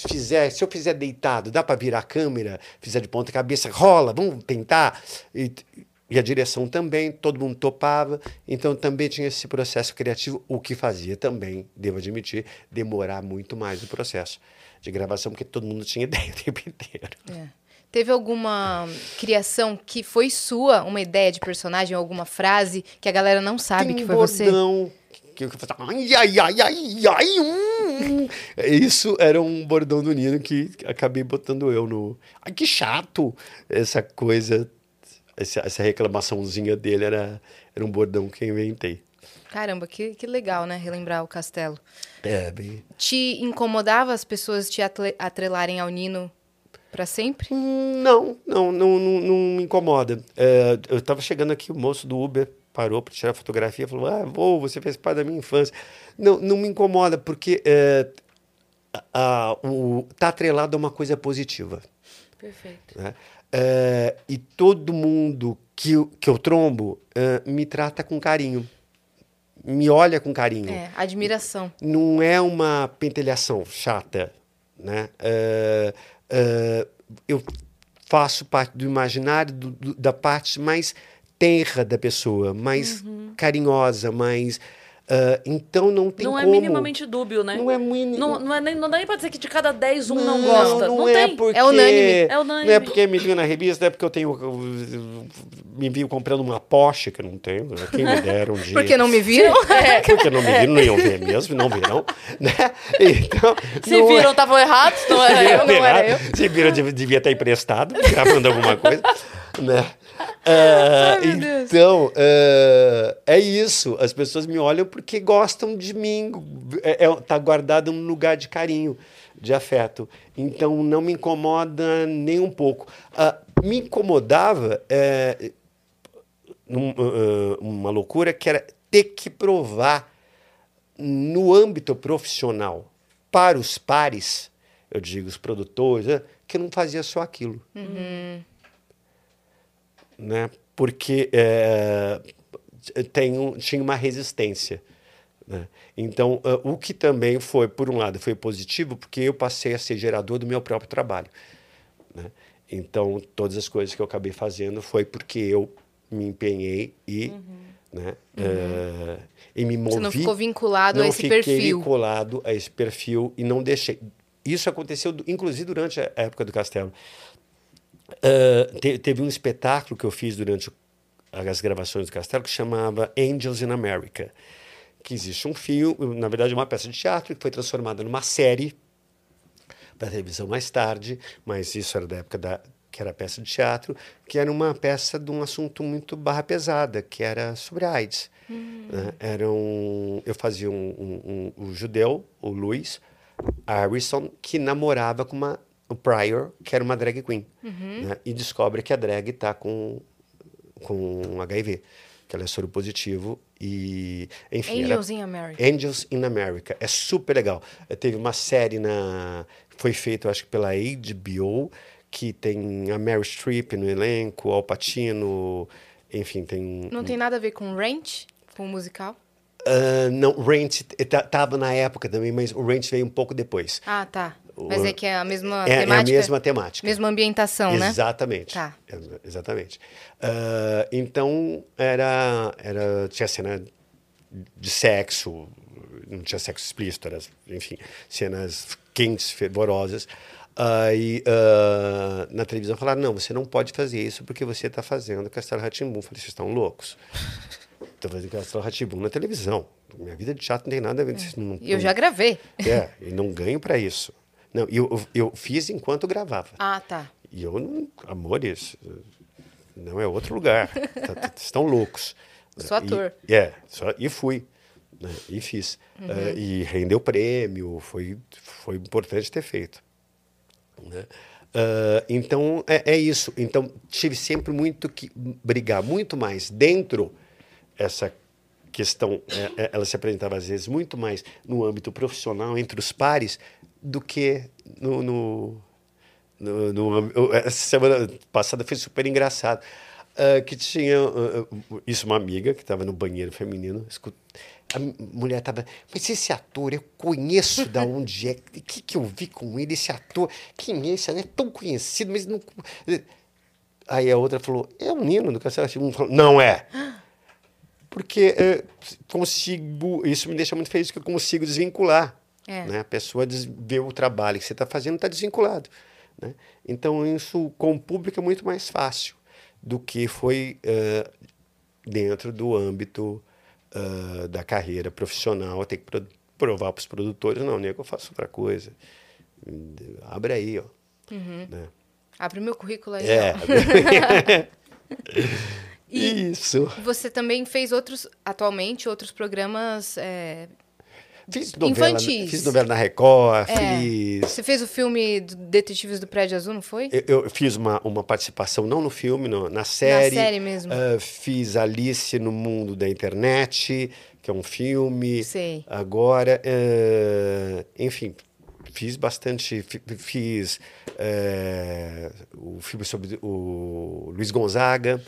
fizer, se eu fizer deitado, dá para virar a câmera, fizer de ponta cabeça, rola, vamos tentar. E, e a direção também, todo mundo topava, então também tinha esse processo criativo, o que fazia também, devo admitir, demorar muito mais o processo de gravação, porque todo mundo tinha ideia o tempo inteiro. É. Teve alguma criação que foi sua, uma ideia de personagem, alguma frase que a galera não sabe Tem que foi bordão, você? Que eu falava, ai, ai, ai, ai, ai, hum. Isso era um bordão do Nino que acabei botando eu no. Ai, que chato! Essa coisa essa, essa reclamaçãozinha dele era, era um bordão que eu inventei. Caramba, que, que legal, né? Relembrar o castelo. É, bem. Te incomodava as pessoas te atrelarem ao Nino para sempre? Hum, não, não, não, não, não me incomoda. É, eu estava chegando aqui, o moço do Uber parou para tirar fotografia, falou: Ah, vou, você fez parte da minha infância. Não, não me incomoda, porque é, a, o, tá atrelado a uma coisa positiva. Perfeito. Né? Uh, e todo mundo que, que eu trombo uh, me trata com carinho. Me olha com carinho. É, admiração. Não é uma pentelhação chata, né? Uh, eu faço parte do imaginário do, do, da parte mais tenra da pessoa, mais uhum. carinhosa, mais Uh, então não tem não como. Não é minimamente dúbio, né? Não é muito. Não, não, é nem, não dá nem pra dizer que de cada 10 um não, não gosta. Não, não é tem. Porque, é unânime. É unânime. Não é porque me viu na revista, é porque eu tenho. Eu me viu comprando uma Porsche, que eu não tenho. Né? Quem me deram um dia. porque não me viram? É. Porque não me viram, não iam ver mesmo, não viram. Né? Então, Se viram, estavam é... errados, não era eu, não era eu. Se viram, devia estar emprestado, gravando alguma coisa. Né? Uh, então, uh, é isso. As pessoas me olham porque gostam de mim. É, é, tá guardado num lugar de carinho, de afeto. Então, não me incomoda nem um pouco. Uh, me incomodava é, num, uma loucura que era ter que provar no âmbito profissional para os pares, eu digo os produtores, né, que eu não fazia só aquilo. Uhum né? porque é, tem um, tinha uma resistência. Né? Então, uh, o que também foi, por um lado, foi positivo, porque eu passei a ser gerador do meu próprio trabalho. Né? Então, todas as coisas que eu acabei fazendo foi porque eu me empenhei e, uhum. né, uhum. Uh, e me movi. Você não ficou vinculado a esse perfil. Não fiquei vinculado a esse perfil e não deixei. Isso aconteceu, inclusive, durante a época do Castelo. Uh, te, teve um espetáculo que eu fiz durante as gravações do Castelo que chamava Angels in America, que existe um filme, na verdade uma peça de teatro que foi transformada numa série para televisão mais tarde, mas isso era da época da que era peça de teatro, que era uma peça de um assunto muito barra pesada, que era sobre AIDS. Hum. Né? Era um, eu fazia um, um, um, um judeu, o Luiz Harrison, que namorava com uma o Pryor, que era uma drag queen, uhum. né? e descobre que a drag está com, com HIV, que ela é soro positivo e enfim. Angels era... in America. Angels in America é super legal. Teve uma série na foi feita, acho que pela HBO, que tem a Mary Streep no elenco, Al Pacino, enfim, tem. Não tem nada a ver com Ranch, com o musical? Uh, não, Ranch estava na época também, mas o Ranch veio um pouco depois. Ah, tá. Mas é que é a mesma é, temática? É a mesma temática. Mesma ambientação, né? Exatamente. Tá. Exatamente. Uh, então, era, era, tinha cena de sexo, não tinha sexo explícito, era, enfim, cenas quentes, fervorosas. Aí uh, na televisão falaram: não, você não pode fazer isso porque você está fazendo Castelo Ratimbum. Falei: vocês estão loucos. Estou fazendo Castelo Ratimbum na televisão. Minha vida de teatro não tem nada a ver. É. Não, eu já gravei. É, e não ganho para isso. Não, eu, eu, fiz enquanto gravava. Ah, tá. E eu não. Amores, não é outro lugar. tá, tá estão loucos. Sou ator. E, é, só, e fui. Né, e fiz. Uhum. Uh, e rendeu prêmio, foi, foi importante ter feito. Né? Uh, então, é, é, isso. Então, tive sempre muito que brigar, muito mais dentro essa questão, é, é, ela se apresentava às vezes muito mais no âmbito profissional, entre os pares, do que no, no, no, no essa semana passada foi super engraçado. Uh, que tinha uh, isso uma amiga que estava no banheiro feminino escut... a mulher estava mas esse ator eu conheço da onde é que que eu vi com ele esse ator quem é esse é tão conhecido mas não aí a outra falou é o Nino do Castelo falou não é porque uh, consigo isso me deixa muito feliz que eu consigo desvincular é. Né? A pessoa vê o trabalho que você está fazendo, está desvinculado. Né? Então, isso com o público é muito mais fácil do que foi uh, dentro do âmbito uh, da carreira profissional, ter que provar para os produtores, não, nego, eu faço outra coisa. Abre aí, ó. Uhum. Né? Abre meu currículo aí. É. e Isso. Você também fez outros, atualmente, outros programas é, Fiz novela, Infantis. Fiz novela na Record, é. fiz... Você fez o filme Detetives do Prédio Azul, não foi? Eu, eu fiz uma, uma participação, não no filme, no, na série. Na série mesmo. Uh, fiz Alice no Mundo da Internet, que é um filme. Sei. Agora, uh, enfim, fiz bastante... Fiz uh, o filme sobre o Luiz Gonzaga,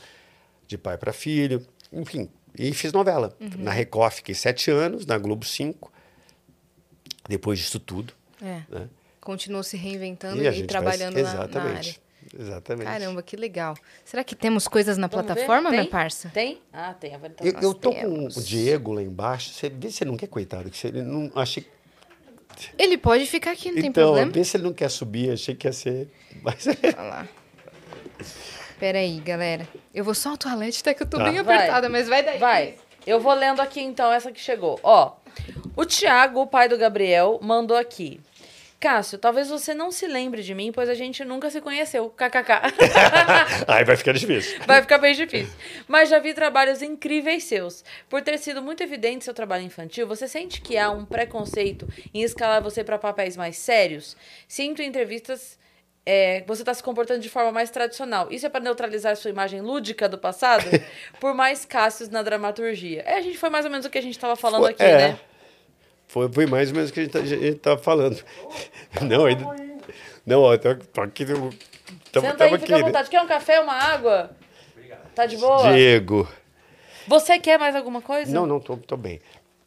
de pai para filho. Enfim, e fiz novela. Uhum. Na Record fiquei sete anos, na Globo cinco depois disso tudo. É. Né? Continuou se reinventando e, e trabalhando vai... na, na, área. Exatamente. Caramba, que legal. Será que temos coisas na Vamos plataforma, minha parça? Tem? Ah, tem. Eu, eu tô temos. com o Diego lá embaixo. Você vê se ele não quer, coitado. Que ele não, achei... Ele pode ficar aqui, não então, tem problema. Então, vê se ele não quer subir. Achei que ia ser... Mas... Olha lá. Pera aí, galera. Eu vou só ao toalete, tá? Que eu tô tá. bem apertada, vai. mas vai daí. Vai. Eu vou lendo aqui, então, essa que chegou. Ó, o Tiago, o pai do Gabriel, mandou aqui. Cássio, talvez você não se lembre de mim, pois a gente nunca se conheceu. KKK. Aí vai ficar difícil. Vai ficar bem difícil. Mas já vi trabalhos incríveis seus. Por ter sido muito evidente seu trabalho infantil, você sente que há um preconceito em escalar você para papéis mais sérios? Sinto entrevistas é, você está se comportando de forma mais tradicional. Isso é para neutralizar sua imagem lúdica do passado? por mais Cássios na dramaturgia. É, a gente foi mais ou menos o que a gente estava falando foi, aqui, é. né? Foi, foi mais ou menos o que a gente estava falando. Não, ainda, não, ó, tô, tô aqui. Tô, tamo, Senta aí, aqui, fica à né? vontade. Quer um café, uma água? Obrigado. Tá de boa? Diego. Você quer mais alguma coisa? Não, não, tô, tô bem.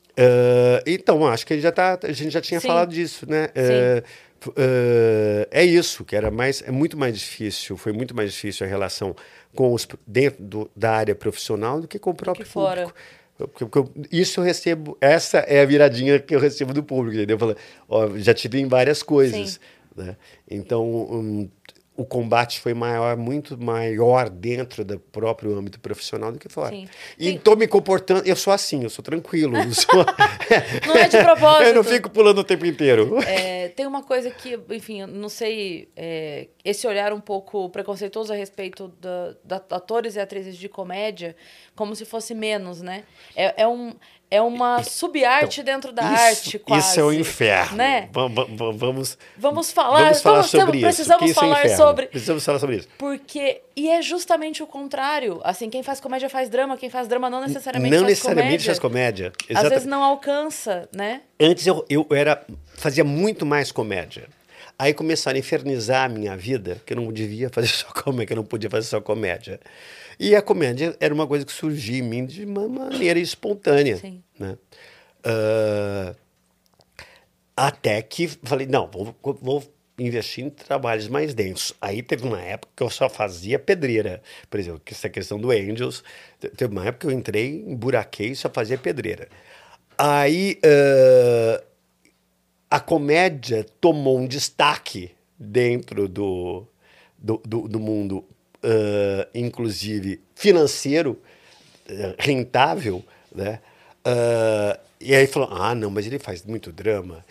Uh, então, acho que a gente já, tá, a gente já tinha Sim. falado disso, né? Uh, f- uh, é isso, que era mais, é muito mais difícil, foi muito mais difícil a relação com os dentro do- da área profissional do que com o próprio Que fora. público. Porque- porque eu- isso eu recebo, essa é a viradinha que eu recebo do público, entendeu? Falando, ó, já tive em várias coisas, Sim. né? Então, hum, o combate foi maior, muito maior dentro do próprio âmbito profissional do que fora. Sim. E tô me comportando, eu sou assim, eu sou tranquilo, eu sou- Não é de propósito. eu não fico pulando o tempo inteiro. É, tem uma coisa que, enfim, não sei, é, esse olhar um pouco preconceituoso a respeito da, da atores e atrizes de comédia, como se fosse menos, né? É, é, um, é uma sub-arte dentro da Então, isso, arte, quase. Isso é o inferno. Né? Va- va- va- Vamos, Vamos falar, vamos falar vamos- sobre isso. precisamos isso é falar inferno. sobre- Precisamos falar sobre isso. Porque. E é justamente o contrário. Assim, quem faz comédia faz drama, quem faz drama não necessariamente não faz necessariamente comédia. faz comédia. Às vezes não alcança, né? Antes eu, eu era fazia muito mais comédia. Aí começaram a infernizar a minha vida, que eu não devia fazer só comédia, que eu não podia fazer só comédia. E a comédia era uma coisa que surgia em mim de uma maneira espontânea. Sim. Né? Ah, até que falei, não, vou, vou investir em trabalhos mais densos. Aí teve uma época que eu só fazia pedreira. Por exemplo, essa questão do Angels, te- teve uma época que eu entrei, emburaquei e só fazia pedreira. Aí ah, a comédia tomou um destaque dentro do, do, do, do mundo, ah, inclusive financeiro, eh, rentável, né? Ah, e aí falou, ah, não, mas ele faz muito drama.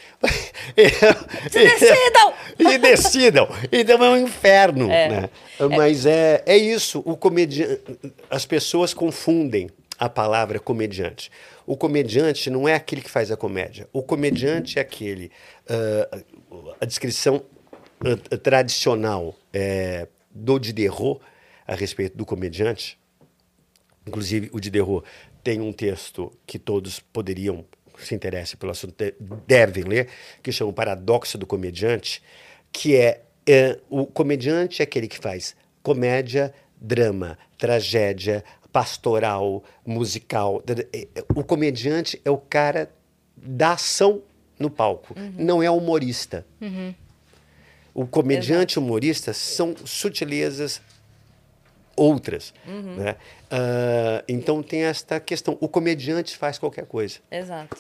Se decidam! e decidam! Então é um inferno, né? Mas é, é isso, o comediante... As pessoas confundem a palavra comediante. O comediante não é aquele que faz a comédia. O comediante é aquele... ah, a descrição ah, tradicional eh, do Diderot a respeito do comediante Inclusive, o Diderot tem um texto que todos poderiam, se interessem pelo assunto, de- devem ler, que chama o Paradoxo do Comediante, que é, é, o comediante é aquele que faz comédia, drama, tragédia, pastoral, musical. O comediante é o cara da ação no palco, não é humorista. O comediante e o humorista são sutilezas outras. Né? Ah, então tem esta questão. O comediante faz qualquer coisa. Exato.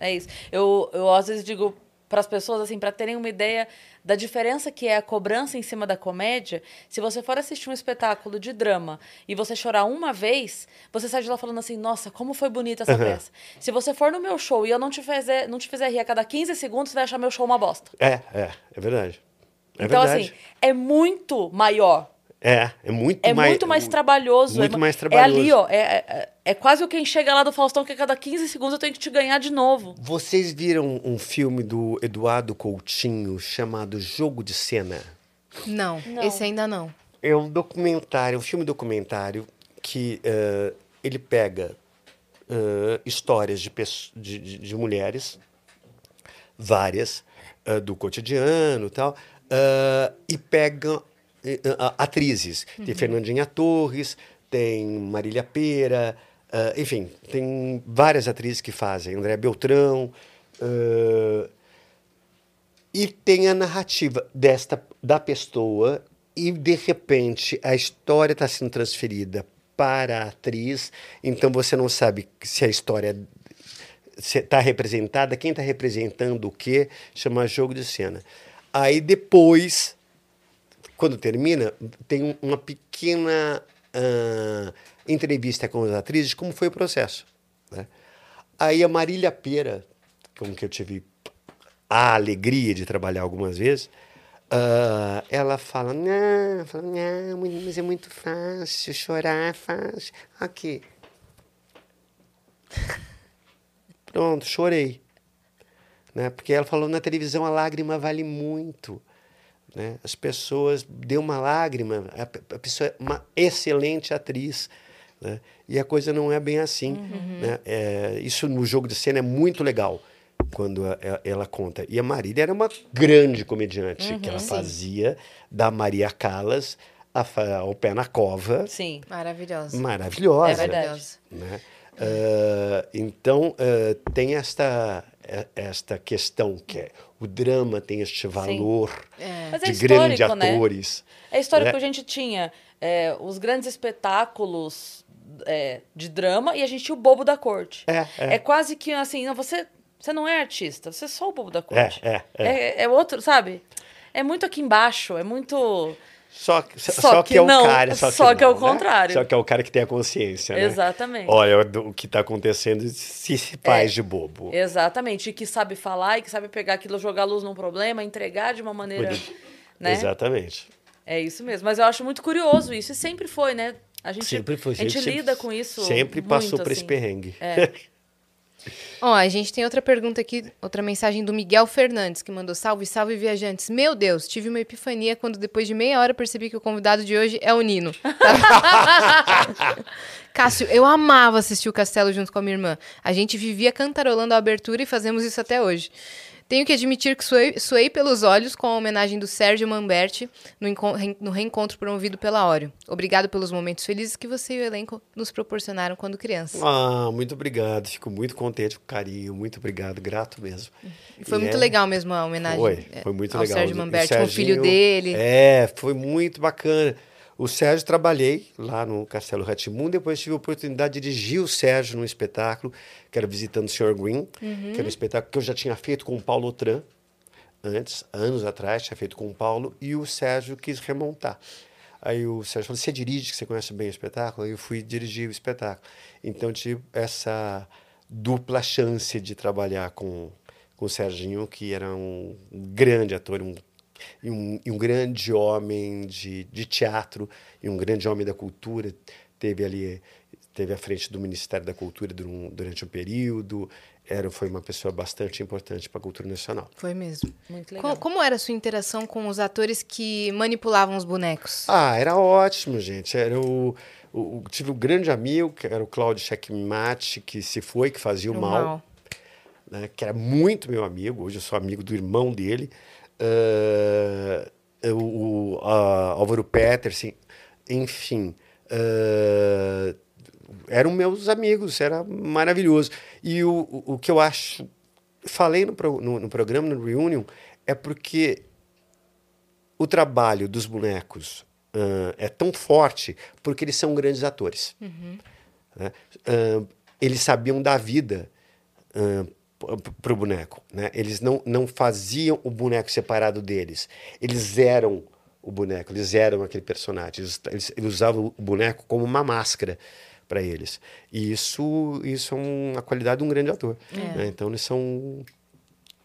É isso. Eu, eu às vezes digo para as pessoas, assim, para terem uma ideia da diferença que é a cobrança em cima da comédia, se você for assistir um espetáculo de drama e você chorar uma vez, você sai de lá falando assim, nossa, como foi bonita essa peça. Se você for no meu show e eu não te fizer, não te fizer rir a cada 15 segundos, você vai achar meu show uma bosta. É, é, é verdade. É então, verdade. assim, é muito maior. é, é muito É mais. muito mais trabalhoso. Muito é, mais É trabalhoso. ali, ó. É, é, é quase o quem chega lá do Faustão que a cada 15 segundos eu tenho que te ganhar de novo. Vocês viram um filme do Eduardo Coutinho chamado Jogo de Cena? Não, Não. esse ainda não. É um documentário, um filme documentário que eh, ele pega eh, histórias de, de, de- de mulheres, várias, eh, do cotidiano e tal, eh, e pega a- atrizes. Tem Fernandinha Torres, tem Marília Pera, eh, enfim, tem várias atrizes que fazem. André Beltrão. e tem a narrativa desta da pessoa e de repente a história está sendo transferida para a atriz, então você não sabe se a história está representada, quem está representando o quê, chama jogo de cena. Aí depois, quando termina, tem um- uma pequena ah, entrevista com as atrizes, como foi o processo. né? Aí a Marília Pera, com que eu tive a alegria de trabalhar algumas vezes, ah, ela fala, não, fala, não, mas é muito fácil, chorar é fácil. Aqui. Pronto, chorei. Né? Porque ela falou, na televisão a lágrima vale muito. Né? As pessoas, deu uma lágrima, a, pe- a pessoa é uma excelente atriz. Né? E a coisa não é bem assim. Né? É, isso no jogo de cena é muito legal quando a- a- ela conta. E a Marília era uma grande comediante, que ela fazia da Maria Callas a ao pé na cova. Sim. Maravilhosa. Maravilhosa. É verdade. Né? Ah, então, ah, tem esta, esta questão que é o drama tem este valor Mas é de grandes histórico, né? atores. É histórico né? que a gente tinha é, os grandes espetáculos é, de drama e a gente tinha o bobo da corte. É, é. quase que assim, não, você, você não é artista, você é só o bobo da corte. É, é, é. é outro, sabe? É muito aqui embaixo, é muito. Só, que- só, Só que que, é o não, cara. Só que, só que é o não, né? contrário. Só que é o cara que tem a consciência, né? Exatamente. Olha o que está acontecendo se se faz É. de bobo. Exatamente. E que sabe falar e que sabe pegar aquilo, jogar luz num problema, entregar de uma maneira. Né? Exatamente. É isso mesmo. Mas eu acho muito curioso isso. E sempre foi, né? A gente, Sempre foi. A gente sempre- lida com isso. Sempre muito, passou por esse assim. perrengue. Ó, a gente tem outra pergunta aqui, outra mensagem do Miguel Fernandes, que mandou salve, salve viajantes. Meu Deus, tive uma epifania quando depois de meia hora percebi que o convidado de hoje é o Nino. Cássio, eu amava assistir o Castelo junto com a minha irmã. A gente vivia cantarolando a abertura e fazemos isso até hoje. Tenho que admitir que suei, suei pelos olhos com a homenagem do Sérgio Mamberti no, no reencontro promovido pela Óreo. Obrigado pelos momentos felizes que você e o elenco nos proporcionaram quando criança. Ah, muito obrigado. Fico muito contente com o carinho. Muito obrigado. Grato mesmo. E foi E muito é- legal mesmo a homenagem Foi, é, foi muito ao legal. Sérgio Mamberti, com o filho dele. É, foi muito bacana. O Sérgio trabalhei lá no Castelo Ratimun, depois tive a oportunidade de dirigir o Sérgio num espetáculo, que era Visitando o Sr. Green, Uhum. que era um espetáculo que eu já tinha feito com o Paulo Otran, antes, anos atrás, tinha feito com o Paulo, e o Sérgio quis remontar. Aí o Sérgio falou, você dirige, que você conhece bem o espetáculo? Aí eu fui dirigir o espetáculo. Então tive essa dupla chance de trabalhar com, com o Serginho, que era um grande ator, um, e um, e um grande homem de, de teatro, e um grande homem da cultura. Teve ali, teve à frente do Ministério da Cultura dur- durante um período, era, foi uma pessoa bastante importante para a cultura nacional. Foi mesmo. Muito legal. Co- Como era a sua interação com os atores que manipulavam os bonecos? Ah, era ótimo, gente. Era o, o- o- tive um grande amigo, que era o Cláudio Checkmate, que se foi, que fazia o O mal, mal. né, que era muito meu amigo. Hoje eu sou amigo do irmão dele. Ah, o, Álvaro Peterson, enfim. ah, eram meus amigos, era maravilhoso. E o, o, o que eu acho, falei no, pro- no, no programa, no Reunion, é porque o trabalho dos bonecos ah, é tão forte porque eles são grandes atores. né? Ah, eles sabiam da vida para o boneco. Né? Eles não, não faziam o boneco separado deles. Eles eram o boneco, eles eram aquele personagem. Eles, eles- eles usavam o boneco como uma máscara para eles. E isso, isso é uma qualidade de um grande ator. né? Então eles são.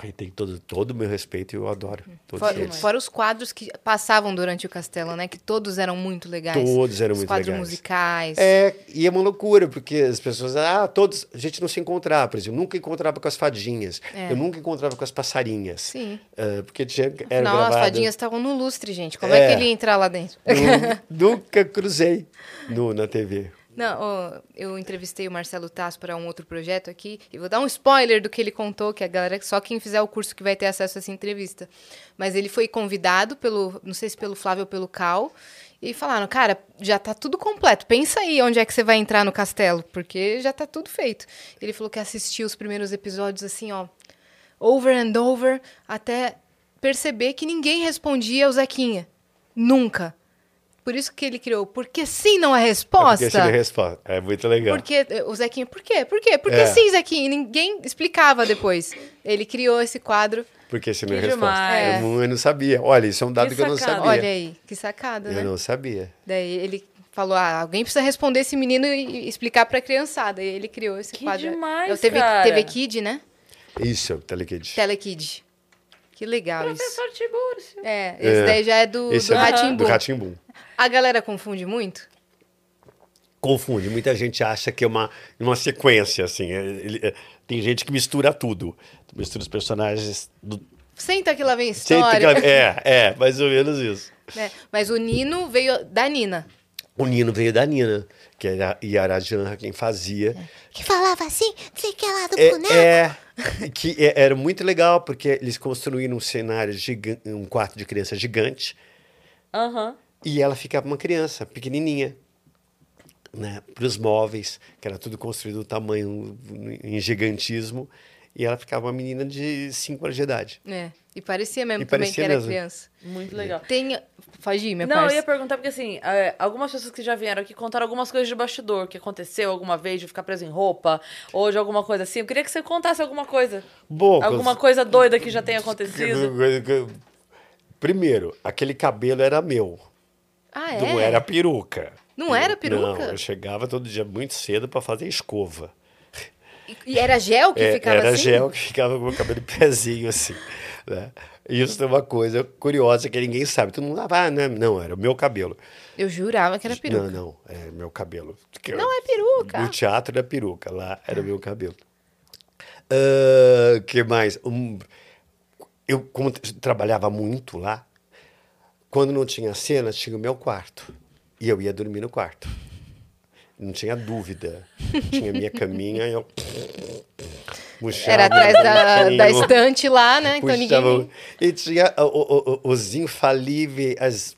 Aí tem todo, todo o meu respeito e eu adoro todos Fora, eles. fora os quadros que passavam durante o castelo, né? Que todos eram muito legais. Todos eram os muito quadros legais. musicais. É, e é uma loucura, porque as pessoas, ah, todos, a gente não se encontrava, por exemplo, eu nunca encontrava com as fadinhas, É. eu nunca encontrava com as passarinhas. Sim. Ah, porque tinha, era as gravado. fadinhas estavam no lustre, gente. Como é, que É. ele ia entrar lá dentro? Nu- nunca cruzei no, na TV. Não, eu entrevistei o Marcelo Tasso para um outro projeto aqui e vou dar um spoiler do que ele contou, que a galera, só quem fizer o curso que vai ter acesso a essa entrevista. Mas ele foi convidado pelo, não sei se pelo Flávio ou pelo Cal, e falaram, cara, já tá tudo completo. Pensa aí onde é que você vai entrar no castelo, porque já tá tudo feito. Ele falou que assistiu os primeiros episódios assim, ó, over and over, até perceber que ninguém respondia ao Zequinha. Nunca. Por isso que ele criou, porque sim não é É resposta. porque esse é a resposta. É muito legal. Porque eh, o Zequinha, por quê? Por quê? Porque É. sim, Zequinha. E ninguém explicava depois. Ele criou esse quadro. Porque esse não é resposta. Eu, não, eu não sabia. Olha, isso é um dado Que que, eu não sabia. Olha aí, que sacada, eu né? não sabia. Daí ele falou: ah, alguém precisa responder esse menino e explicar pra criançada. E ele criou esse Que quadro. demais, É o TV, cara. TV Kid, né? Isso, Telekid. Telekid. Que legal isso. Professor Tibúrcio. É, esse É. daí já é do, Esse do é Rá-Tim-Bum. do Ratimbum. A galera confunde muito? Confunde. Muita gente acha que é uma, uma sequência, assim. É- ele- é- tem gente que mistura tudo. Mistura os personagens do Senta que lá vem história. que- É, é, mais ou menos isso. né? Mas o Nino veio da Nina. O Nino veio da Nina, que era Yara Janra quem fazia. Que falava assim, sei que é lá do É, boneco. é, que é- era muito legal, porque eles construíram um cenário gigante, um quarto de criança gigante, Aham. E ela ficava uma criança pequenininha. né, para os móveis, que era tudo construído no tamanho, em gigantismo. E ela ficava uma menina de 5 anos de idade. É. E parecia mesmo E também parecia que era mesmo. criança. Muito legal. Tem. Pode ir, minha Não, eu parça. ia perguntar porque assim, é, algumas pessoas que já vieram aqui contaram algumas coisas de bastidor que aconteceu alguma vez de ficar preso em roupa ou de alguma coisa assim. Eu queria que você contasse alguma coisa. Bom, Alguma coisa doida que já tenha acontecido. Primeiro, aquele cabelo era meu, Ah, é? não era peruca. Não era peruca? Não, eu chegava todo dia muito cedo para fazer escova. E- era gel que É, ficava era assim? gel que ficava com o cabelo em pezinho assim. Né? Isso é uma coisa curiosa que ninguém sabe. Todo mundo, ah, não, não, era o meu cabelo. Eu jurava que era peruca. Não, não, é meu cabelo. Não é peruca. No teatro era peruca, lá era o meu cabelo. O que mais? Um, eu, como trabalhava muito lá, quando não tinha cena, tinha o meu quarto. E eu ia dormir no quarto. Não tinha dúvida. Tinha minha caminha e eu. puxava Era atrás da, da estante lá, né? Então puxava ninguém. o- E tinha o- o- o- os infalíveis, as,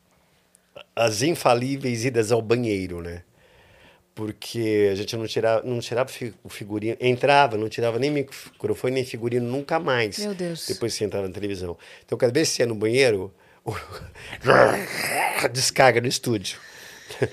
as infalíveis idas ao banheiro, né? Porque a gente não tirava, não tirava o figurino, entrava, não tirava nem microfone nem figurino nunca mais. Meu Deus. Depois que você entrava na televisão. Então, cada vez que você ia no banheiro, descarga no estúdio.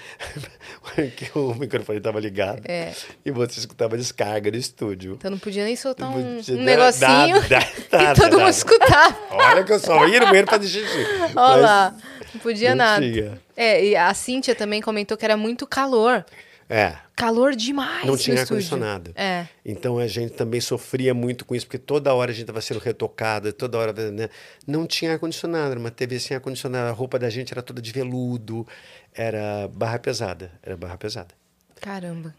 Porque o microfone estava ligado É. e você escutava descarga no estúdio. Então não podia nem soltar um, tinha um negocinho nada, que nada, todo mundo nada. escutava. Olha que eu só ia no banheiro fazer xixi. Olha lá. Não podia não nada. tinha. É, e a Cíntia também comentou que era muito calor. É, Calor demais. não tinha ar-condicionado. É. Então a gente também sofria muito com isso, porque toda hora a gente estava sendo retocada, toda hora, né? Não tinha ar-condicionado, era uma TV sem ar-condicionado, a roupa da gente era toda de veludo, era barra pesada, era barra pesada. Caramba.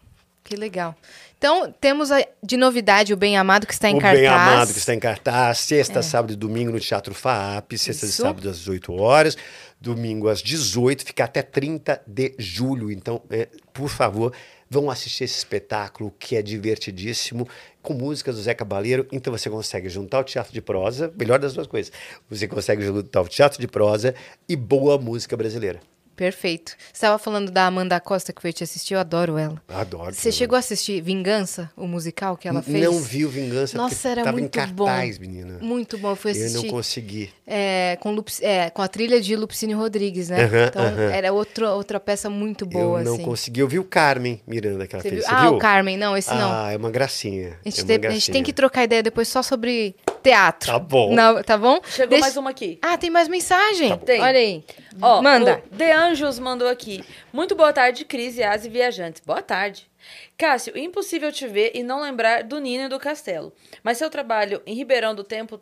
Que legal. Então, temos a- de novidade o Bem Amado que está em o cartaz. Bem Amado que está em cartaz, sexta, sábado e domingo no Teatro FAAP, sexta e Isso. sábado às 18 horas, domingo às 18, fica até 30 de julho. Então, é, por favor, vão assistir esse espetáculo que é divertidíssimo, com música do Zé Cabaleiro. Então você consegue juntar o teatro de prosa, melhor das duas coisas. Você consegue juntar o teatro de prosa e boa música brasileira. Perfeito. Você estava falando da Amanda Costa que foi te assistir, eu adoro ela. Adoro. Você chegou a assistir Vingança, o musical que ela fez? Não vi o Vingança, Nossa, era tava muito em cartaz, bom. menina. Muito bom, eu fui Eu assistir. não consegui. É, com, Lup- é, com a trilha de Lupicínio Rodrigues, né? Aham, então, aham. era outro, outra peça muito boa, eu não assim. consegui. Eu vi o Carmen Miranda que ela Você fez. viu? Ah, viu? o Carmen. Não, esse não. Ah, é uma gracinha. A gente, é uma tem, a gracinha. gente tem que trocar ideia depois só sobre teatro. Tá bom. Não, tá bom? Chegou Deixa- mais uma aqui. Ah, tem mais mensagem? Tem. Olha aí. Ó, Manda. O De Anjos mandou aqui. Muito boa tarde, Cris, e viajantes. Boa tarde. Cássio, impossível te ver e não lembrar do Nino e do Castelo. Mas seu trabalho em Ribeirão do Tempo.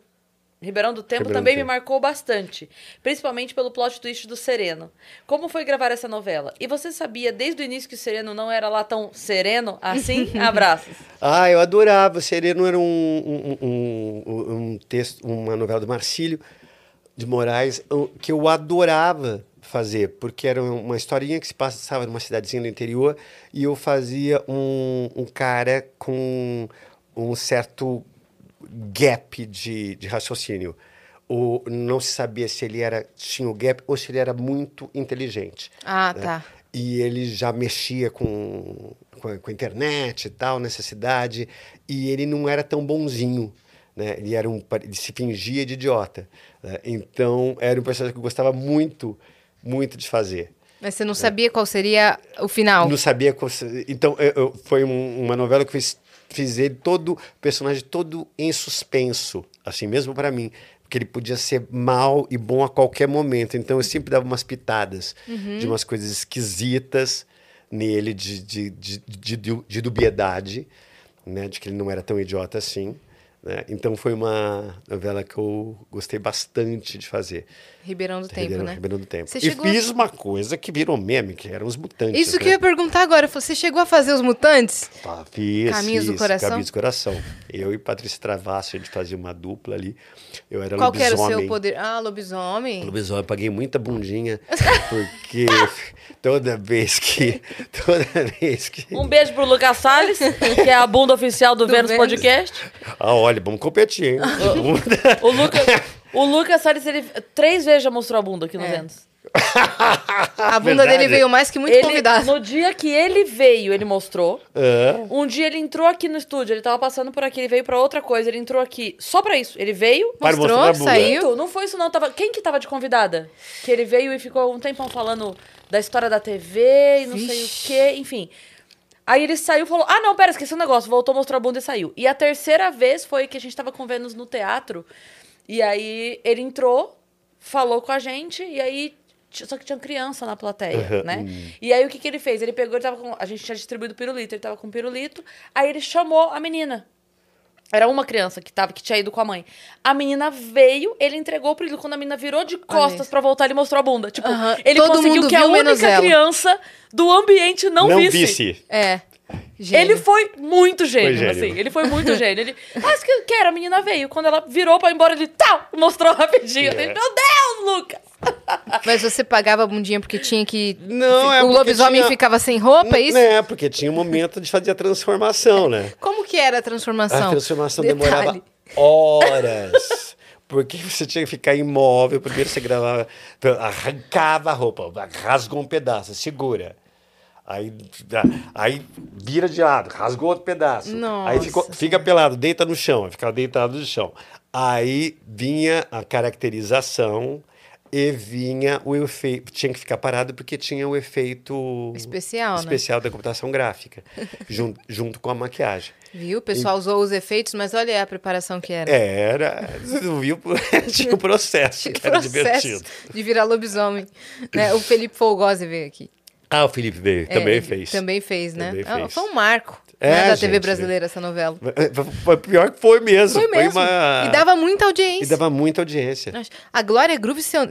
Ribeirão do Tempo Ribeirão do também me Tempo. marcou bastante, principalmente pelo plot twist do Sereno. Como foi gravar essa novela? E você sabia desde o início que o Sereno não era lá tão sereno assim? Abraços. Ah, eu adorava. Sereno era um, um, um, um- texto, uma novela do Marcílio de Moraes que eu adorava fazer, porque era uma historinha que se passava numa cidadezinha do interior e eu fazia um, um cara com um certo gap de, de raciocínio. O, não se sabia se ele era tinha o gap ou se ele era muito inteligente. Ah, né? tá. E ele já mexia com, com, a, com a internet e tal, nessa cidade, e ele não era tão bonzinho. Né? Ele, era um, ele se fingia de idiota. né? Então, era um personagem que eu gostava muito, muito de fazer. Mas você não sabia qual seria o final? Não sabia. qual Então, eu- eu- foi um- uma novela que eu fiz, fiz ele todo, personagem todo em suspenso, assim, mesmo para mim. Porque ele podia ser mal e bom a qualquer momento. Então, eu sempre dava umas pitadas de umas coisas esquisitas nele, de, de, de, de, de- de dubiedade, né? De que ele não era tão idiota assim. Né? Então, foi uma novela que eu gostei bastante de fazer. Ribeirão do Tempo, Ribeirão, né? Ribeirão do Tempo. Você E chegou fiz uma coisa que virou meme, que eram os mutantes. Isso que né? eu ia perguntar agora. Você chegou a fazer os mutantes? Tá, fiz, Caminhos do fiz, Coração? Caminhos do Coração. Eu e Patrícia Travassi, a gente fazia uma dupla ali. Eu era Qual que era o lobisomem. seu poder? Ah, lobisomem. Lobisomem, paguei muita bundinha, porque toda vez que. Toda vez que. Um beijo pro Lucas Salles, que é a bunda oficial do, Do Vênus Vênus. Podcast. Ah, olha, vamos competir, hein? O Lucas, o Lucas Salles, ele três vezes já mostrou a bunda aqui no É. Vênus. A bunda Verdade. dele veio mais que muito Ele- convidado. No dia que ele veio, ele mostrou. É. Um dia ele entrou aqui no estúdio, ele tava passando por aqui, ele veio pra outra coisa, ele entrou aqui só pra isso. Ele veio. Para Mostrou, mostrar a bunda. saiu. Não foi isso não, tava... quem que tava de convidada? Que ele veio e ficou um tempão falando da história da TV e não sei o quê, enfim. Aí ele saiu e falou: Ah, não, pera, esqueci um negócio. Voltou, mostrou a bunda e saiu. E a terceira vez foi que a gente tava com o Vênus no teatro. E aí ele entrou, falou com a gente, e aí. Só que tinha criança na plateia, né? E aí o que, que ele fez? Ele pegou, ele tava com. A gente tinha distribuído pirulito, ele tava com pirulito. Aí ele chamou a menina. Era uma criança que, tava, que tinha ido com a mãe. A menina veio, ele entregou o pirulito. Quando a menina virou de costas pra voltar, ele mostrou a bunda. Tipo, Aham. ele Todo conseguiu mundo que a viu, menos única ela. criança do ambiente não, Não visse. visse. É. Gênio. Ele foi muito gênio, Foi gênio. assim. Ele foi muito gênio. Ele, mas que, que era? A menina veio. Quando ela virou pra ir embora, ele tá, mostrou rapidinho. É. Ele, Meu Deus, Lucas! Mas você pagava a bundinha porque tinha que. Não, é O lobisomem tinha- ficava sem roupa, é isso? É, porque tinha um momento de fazer a transformação, né? Como que era a transformação? A transformação Detalhe. demorava horas. Porque você tinha que ficar imóvel. Primeiro você gravava, arrancava a roupa, rasgou um pedaço, segura. Aí, aí vira de lado, rasgou outro pedaço. Aí ficou, Nossa fica pelado, deita no chão, aí ficava deitado no chão. Aí vinha a caracterização e vinha o efeito. Tinha que ficar parado porque tinha o efeito Especial, né? especial da computação gráfica, junto, junto com a maquiagem. Viu? O pessoal usou os efeitos, mas olha a preparação que era. Era, você não viu? Tinha o processo, que era divertido. de virar lobisomem. né? O Felipe Folgosi veio aqui. Ah, o Felipe veio, também É, fez. Também fez, né? Também Ah, fez. Foi um marco É, né, da TV gente, brasileira, essa novela. Foi pior que foi mesmo. Foi mesmo. uma- E dava muita audiência. E dava muita audiência. A Glória Groove, se eu,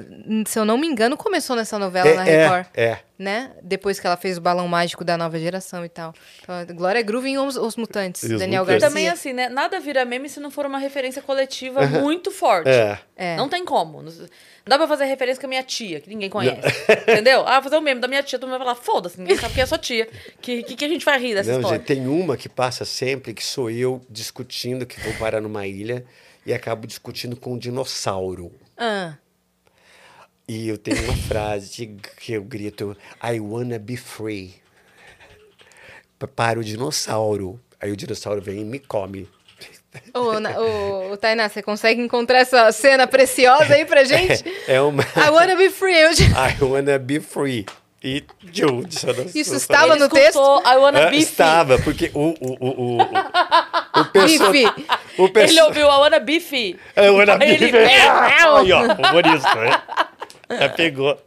se eu não me engano, começou nessa novela na é, Record. é, é. Né? Depois que ela fez o Balão Mágico da Nova Geração e tal. Então, Glória Groove em Os, Os Mutantes, Os Daniel Mutantes. E Garcia. também assim, né? Nada vira meme se não for uma referência coletiva muito forte. É. É. Não tem como. Não dá pra fazer referência com a minha tia, que ninguém conhece. Entendeu? Ah, fazer o meme da minha tia, todo mundo vai falar, foda-se, ninguém sabe quem é sua tia. Que, que, que a gente vai rir dessa Não, história? gente, tem uma que passa sempre que sou eu discutindo que vou parar numa ilha e acabo discutindo com um dinossauro. Ah, E eu tenho uma frase que eu grito: I wanna be free. Para o dinossauro. Aí o dinossauro vem e me come. Ô, ô, Tainá, você consegue encontrar essa cena preciosa aí pra gente? É uma. I wanna be free. Eu I wanna be free. E dinossauro. Isso estava no texto? I wanna É, be free. estava, porque o, o, o, o, o, o perso- o Ele ouviu I wanna be free. I wanna be ele- free. Aí, ó, humorista, né? Já pegou.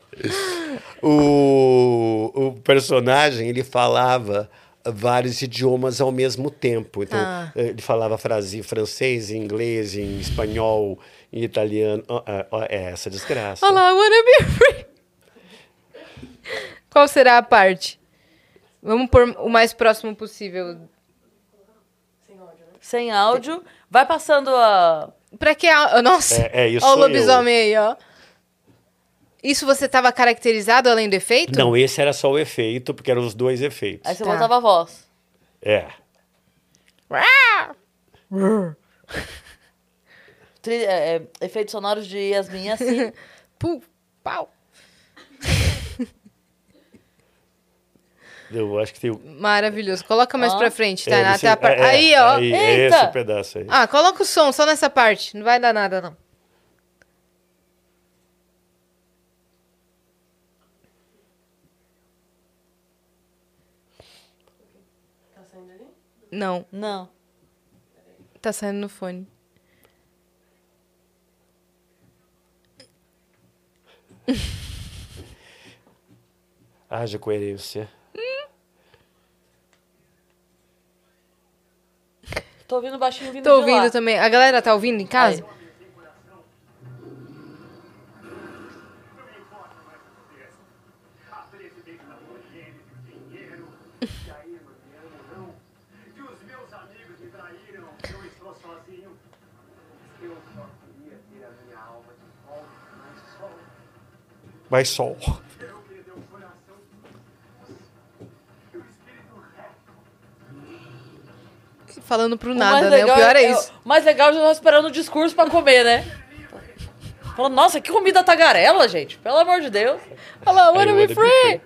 O, o personagem, ele falava vários idiomas ao mesmo tempo. Então, Ah. ele falava frase em francês, em inglês, em espanhol, em italiano. Ó, ó, é essa desgraça. Olha lá, I wanna be free. Qual será a parte? Vamos por o mais próximo possível. Sem áudio. Vai passando a. Pra que a... Nossa, É- é, isso Ó o sou eu. lobisomem aí, ó. Isso você estava caracterizado além do efeito? Não, esse era só o efeito, porque eram os dois efeitos. Aí você Tá. botava a voz. É. Tri- é, é, efeitos sonoros de Yasmin assim. Pu, pau. Eu acho que tem o. Maravilhoso. Coloca mais Ó. pra frente, é, Tainá. esse- até a par- é, é, Aí, ó. Aí, é Eita! esse o pedaço aí. Ah, coloca o som só nessa parte. Não vai dar nada, não. Não, Não. tá saindo no fone. Haja coerência. Tô ouvindo baixinho vindo Tô de lá. ouvindo também. A galera tá ouvindo em casa? A presidente da Polêmica, dinheiro, Jair Mariano, não. Que os meus amigos me traíram, eu estou sozinho. Eu só queria ter a minha alma de volta, mas só Mas sol. eu perder o coração. E o espírito reto. Falando pro O nada, mais né? O pior é isso. O mais legal é que eu tava esperando o discurso pra comer, né? Fala, nossa, que comida tagarela, gente. Pelo amor de Deus. Olha lá, wanna I be wanna be free.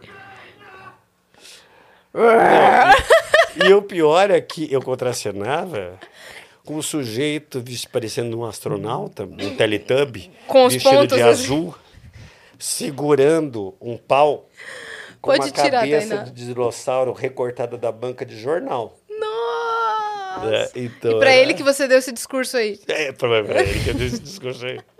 E o pior é que eu contracenava com um sujeito parecendo um astronauta, um teletubb, Com os vestido pontos de assim. azul, segurando um pau com Pode uma tirar, cabeça Tainá. de dinossauro recortada da banca de jornal. Nossa! É, então, E pra era- ele que você deu esse discurso aí. É, pra, pra ele que eu dei esse discurso aí.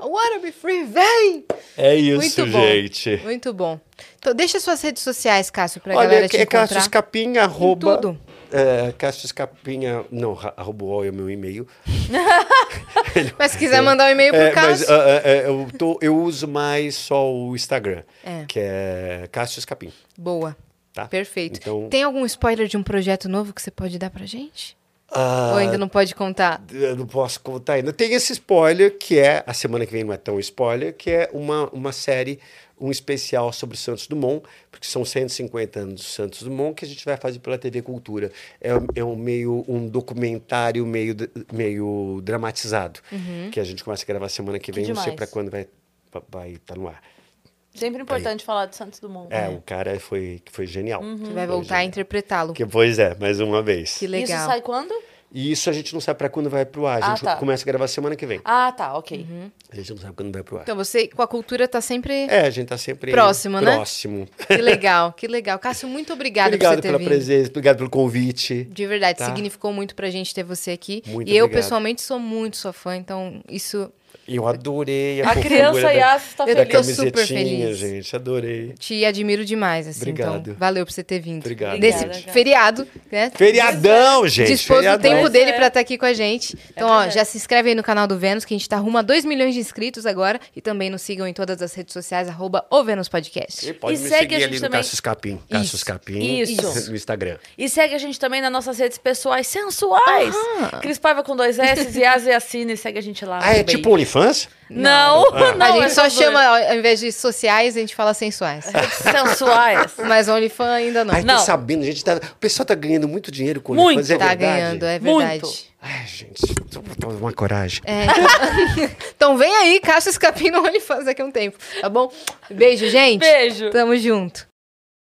I wanna be free, vem! É isso, Muito bom. gente. Muito bom. Então, deixa suas redes sociais, Cássio, pra Olha, galera te é encontrar. Cássio Escapinha, arroba... tudo. É, Cássio Escapinha... Não, UOL é meu e-mail. Mas se quiser mandar um e-mail pro É, mas Cássio... ah, ah, ah, eu, tô- eu uso mais só o Instagram, É. que é Cássio Escapim. Boa. Tá? Perfeito. Então- Tem algum spoiler de um projeto novo que você pode dar pra gente? Ah, Ou ainda não pode contar? Eu não posso contar ainda. Tem esse spoiler, que é, a semana que vem não é tão spoiler, que é uma, uma série, um especial sobre Santos Dumont, porque são 150 anos do Santos Dumont, que a gente vai fazer pela TV Cultura. É, é um meio um documentário meio, meio dramatizado, que a gente começa a gravar semana que Que vem, não sei para quando vai vai estar no ar. Sempre importante falar de Santos Dumont. É, o cara foi, foi genial. Você vai Foi voltar a interpretá-lo. Que, pois é, mais uma vez. Que legal. Isso sai quando? E isso a gente não sabe para quando vai pro ar. A Ah, gente tá. começa a gravar semana que vem. Ah, tá, ok. A gente não sabe quando vai pro ar. Então você, com a cultura, tá sempre... É, a gente tá sempre Próximo, né? próximo. Que legal, que legal. Cássio, muito obrigada por obrigado você ter pela vindo. presença, obrigado pelo convite. De verdade, Tá. significou muito pra gente ter você aqui. Muito e eu, obrigado. pessoalmente, sou muito sua fã, então isso Eu adorei a, A criança da, Yas está Eu da tô feliz. super camisetinha, feliz. gente. Adorei. te admiro demais, assim. Obrigado. Então, valeu por você ter vindo. Obrigado, Nesse feriado, né? Feriadão, gente. Dispôs feriadão. tempo dele é. pra estar aqui com a gente. Então, ó, já se inscreve aí no canal do Vênus, que a gente tá rumo a 2 milhões de inscritos agora. E também nos sigam em todas as redes sociais, arroba o Vênus Podcast. E pode E me segue seguir a ali gente no também. Cássio Escapim. Cássio Escapim Isso. no Instagram. E segue a gente também nas nossas redes pessoais sensuais. Cris Paiva com dois S, Yas e Assine. Segue a gente lá. Ah, é Um tipo OnlyFans? Não, não. a gente é só chama, ao invés de sociais, a gente fala sensuais. Sensuais. Mas OnlyFans ainda não. Ai, tô Não. sabendo, gente. Tá, o pessoal tá ganhando muito dinheiro com Muito. OnlyFans, é tá verdade? ganhando, é Muito. verdade. Ai, gente, tô- tô uma coragem. É, então, vem aí, Cássio Escapim no OnlyFans daqui a um tempo, tá bom? Beijo, gente. Beijo. Tamo junto.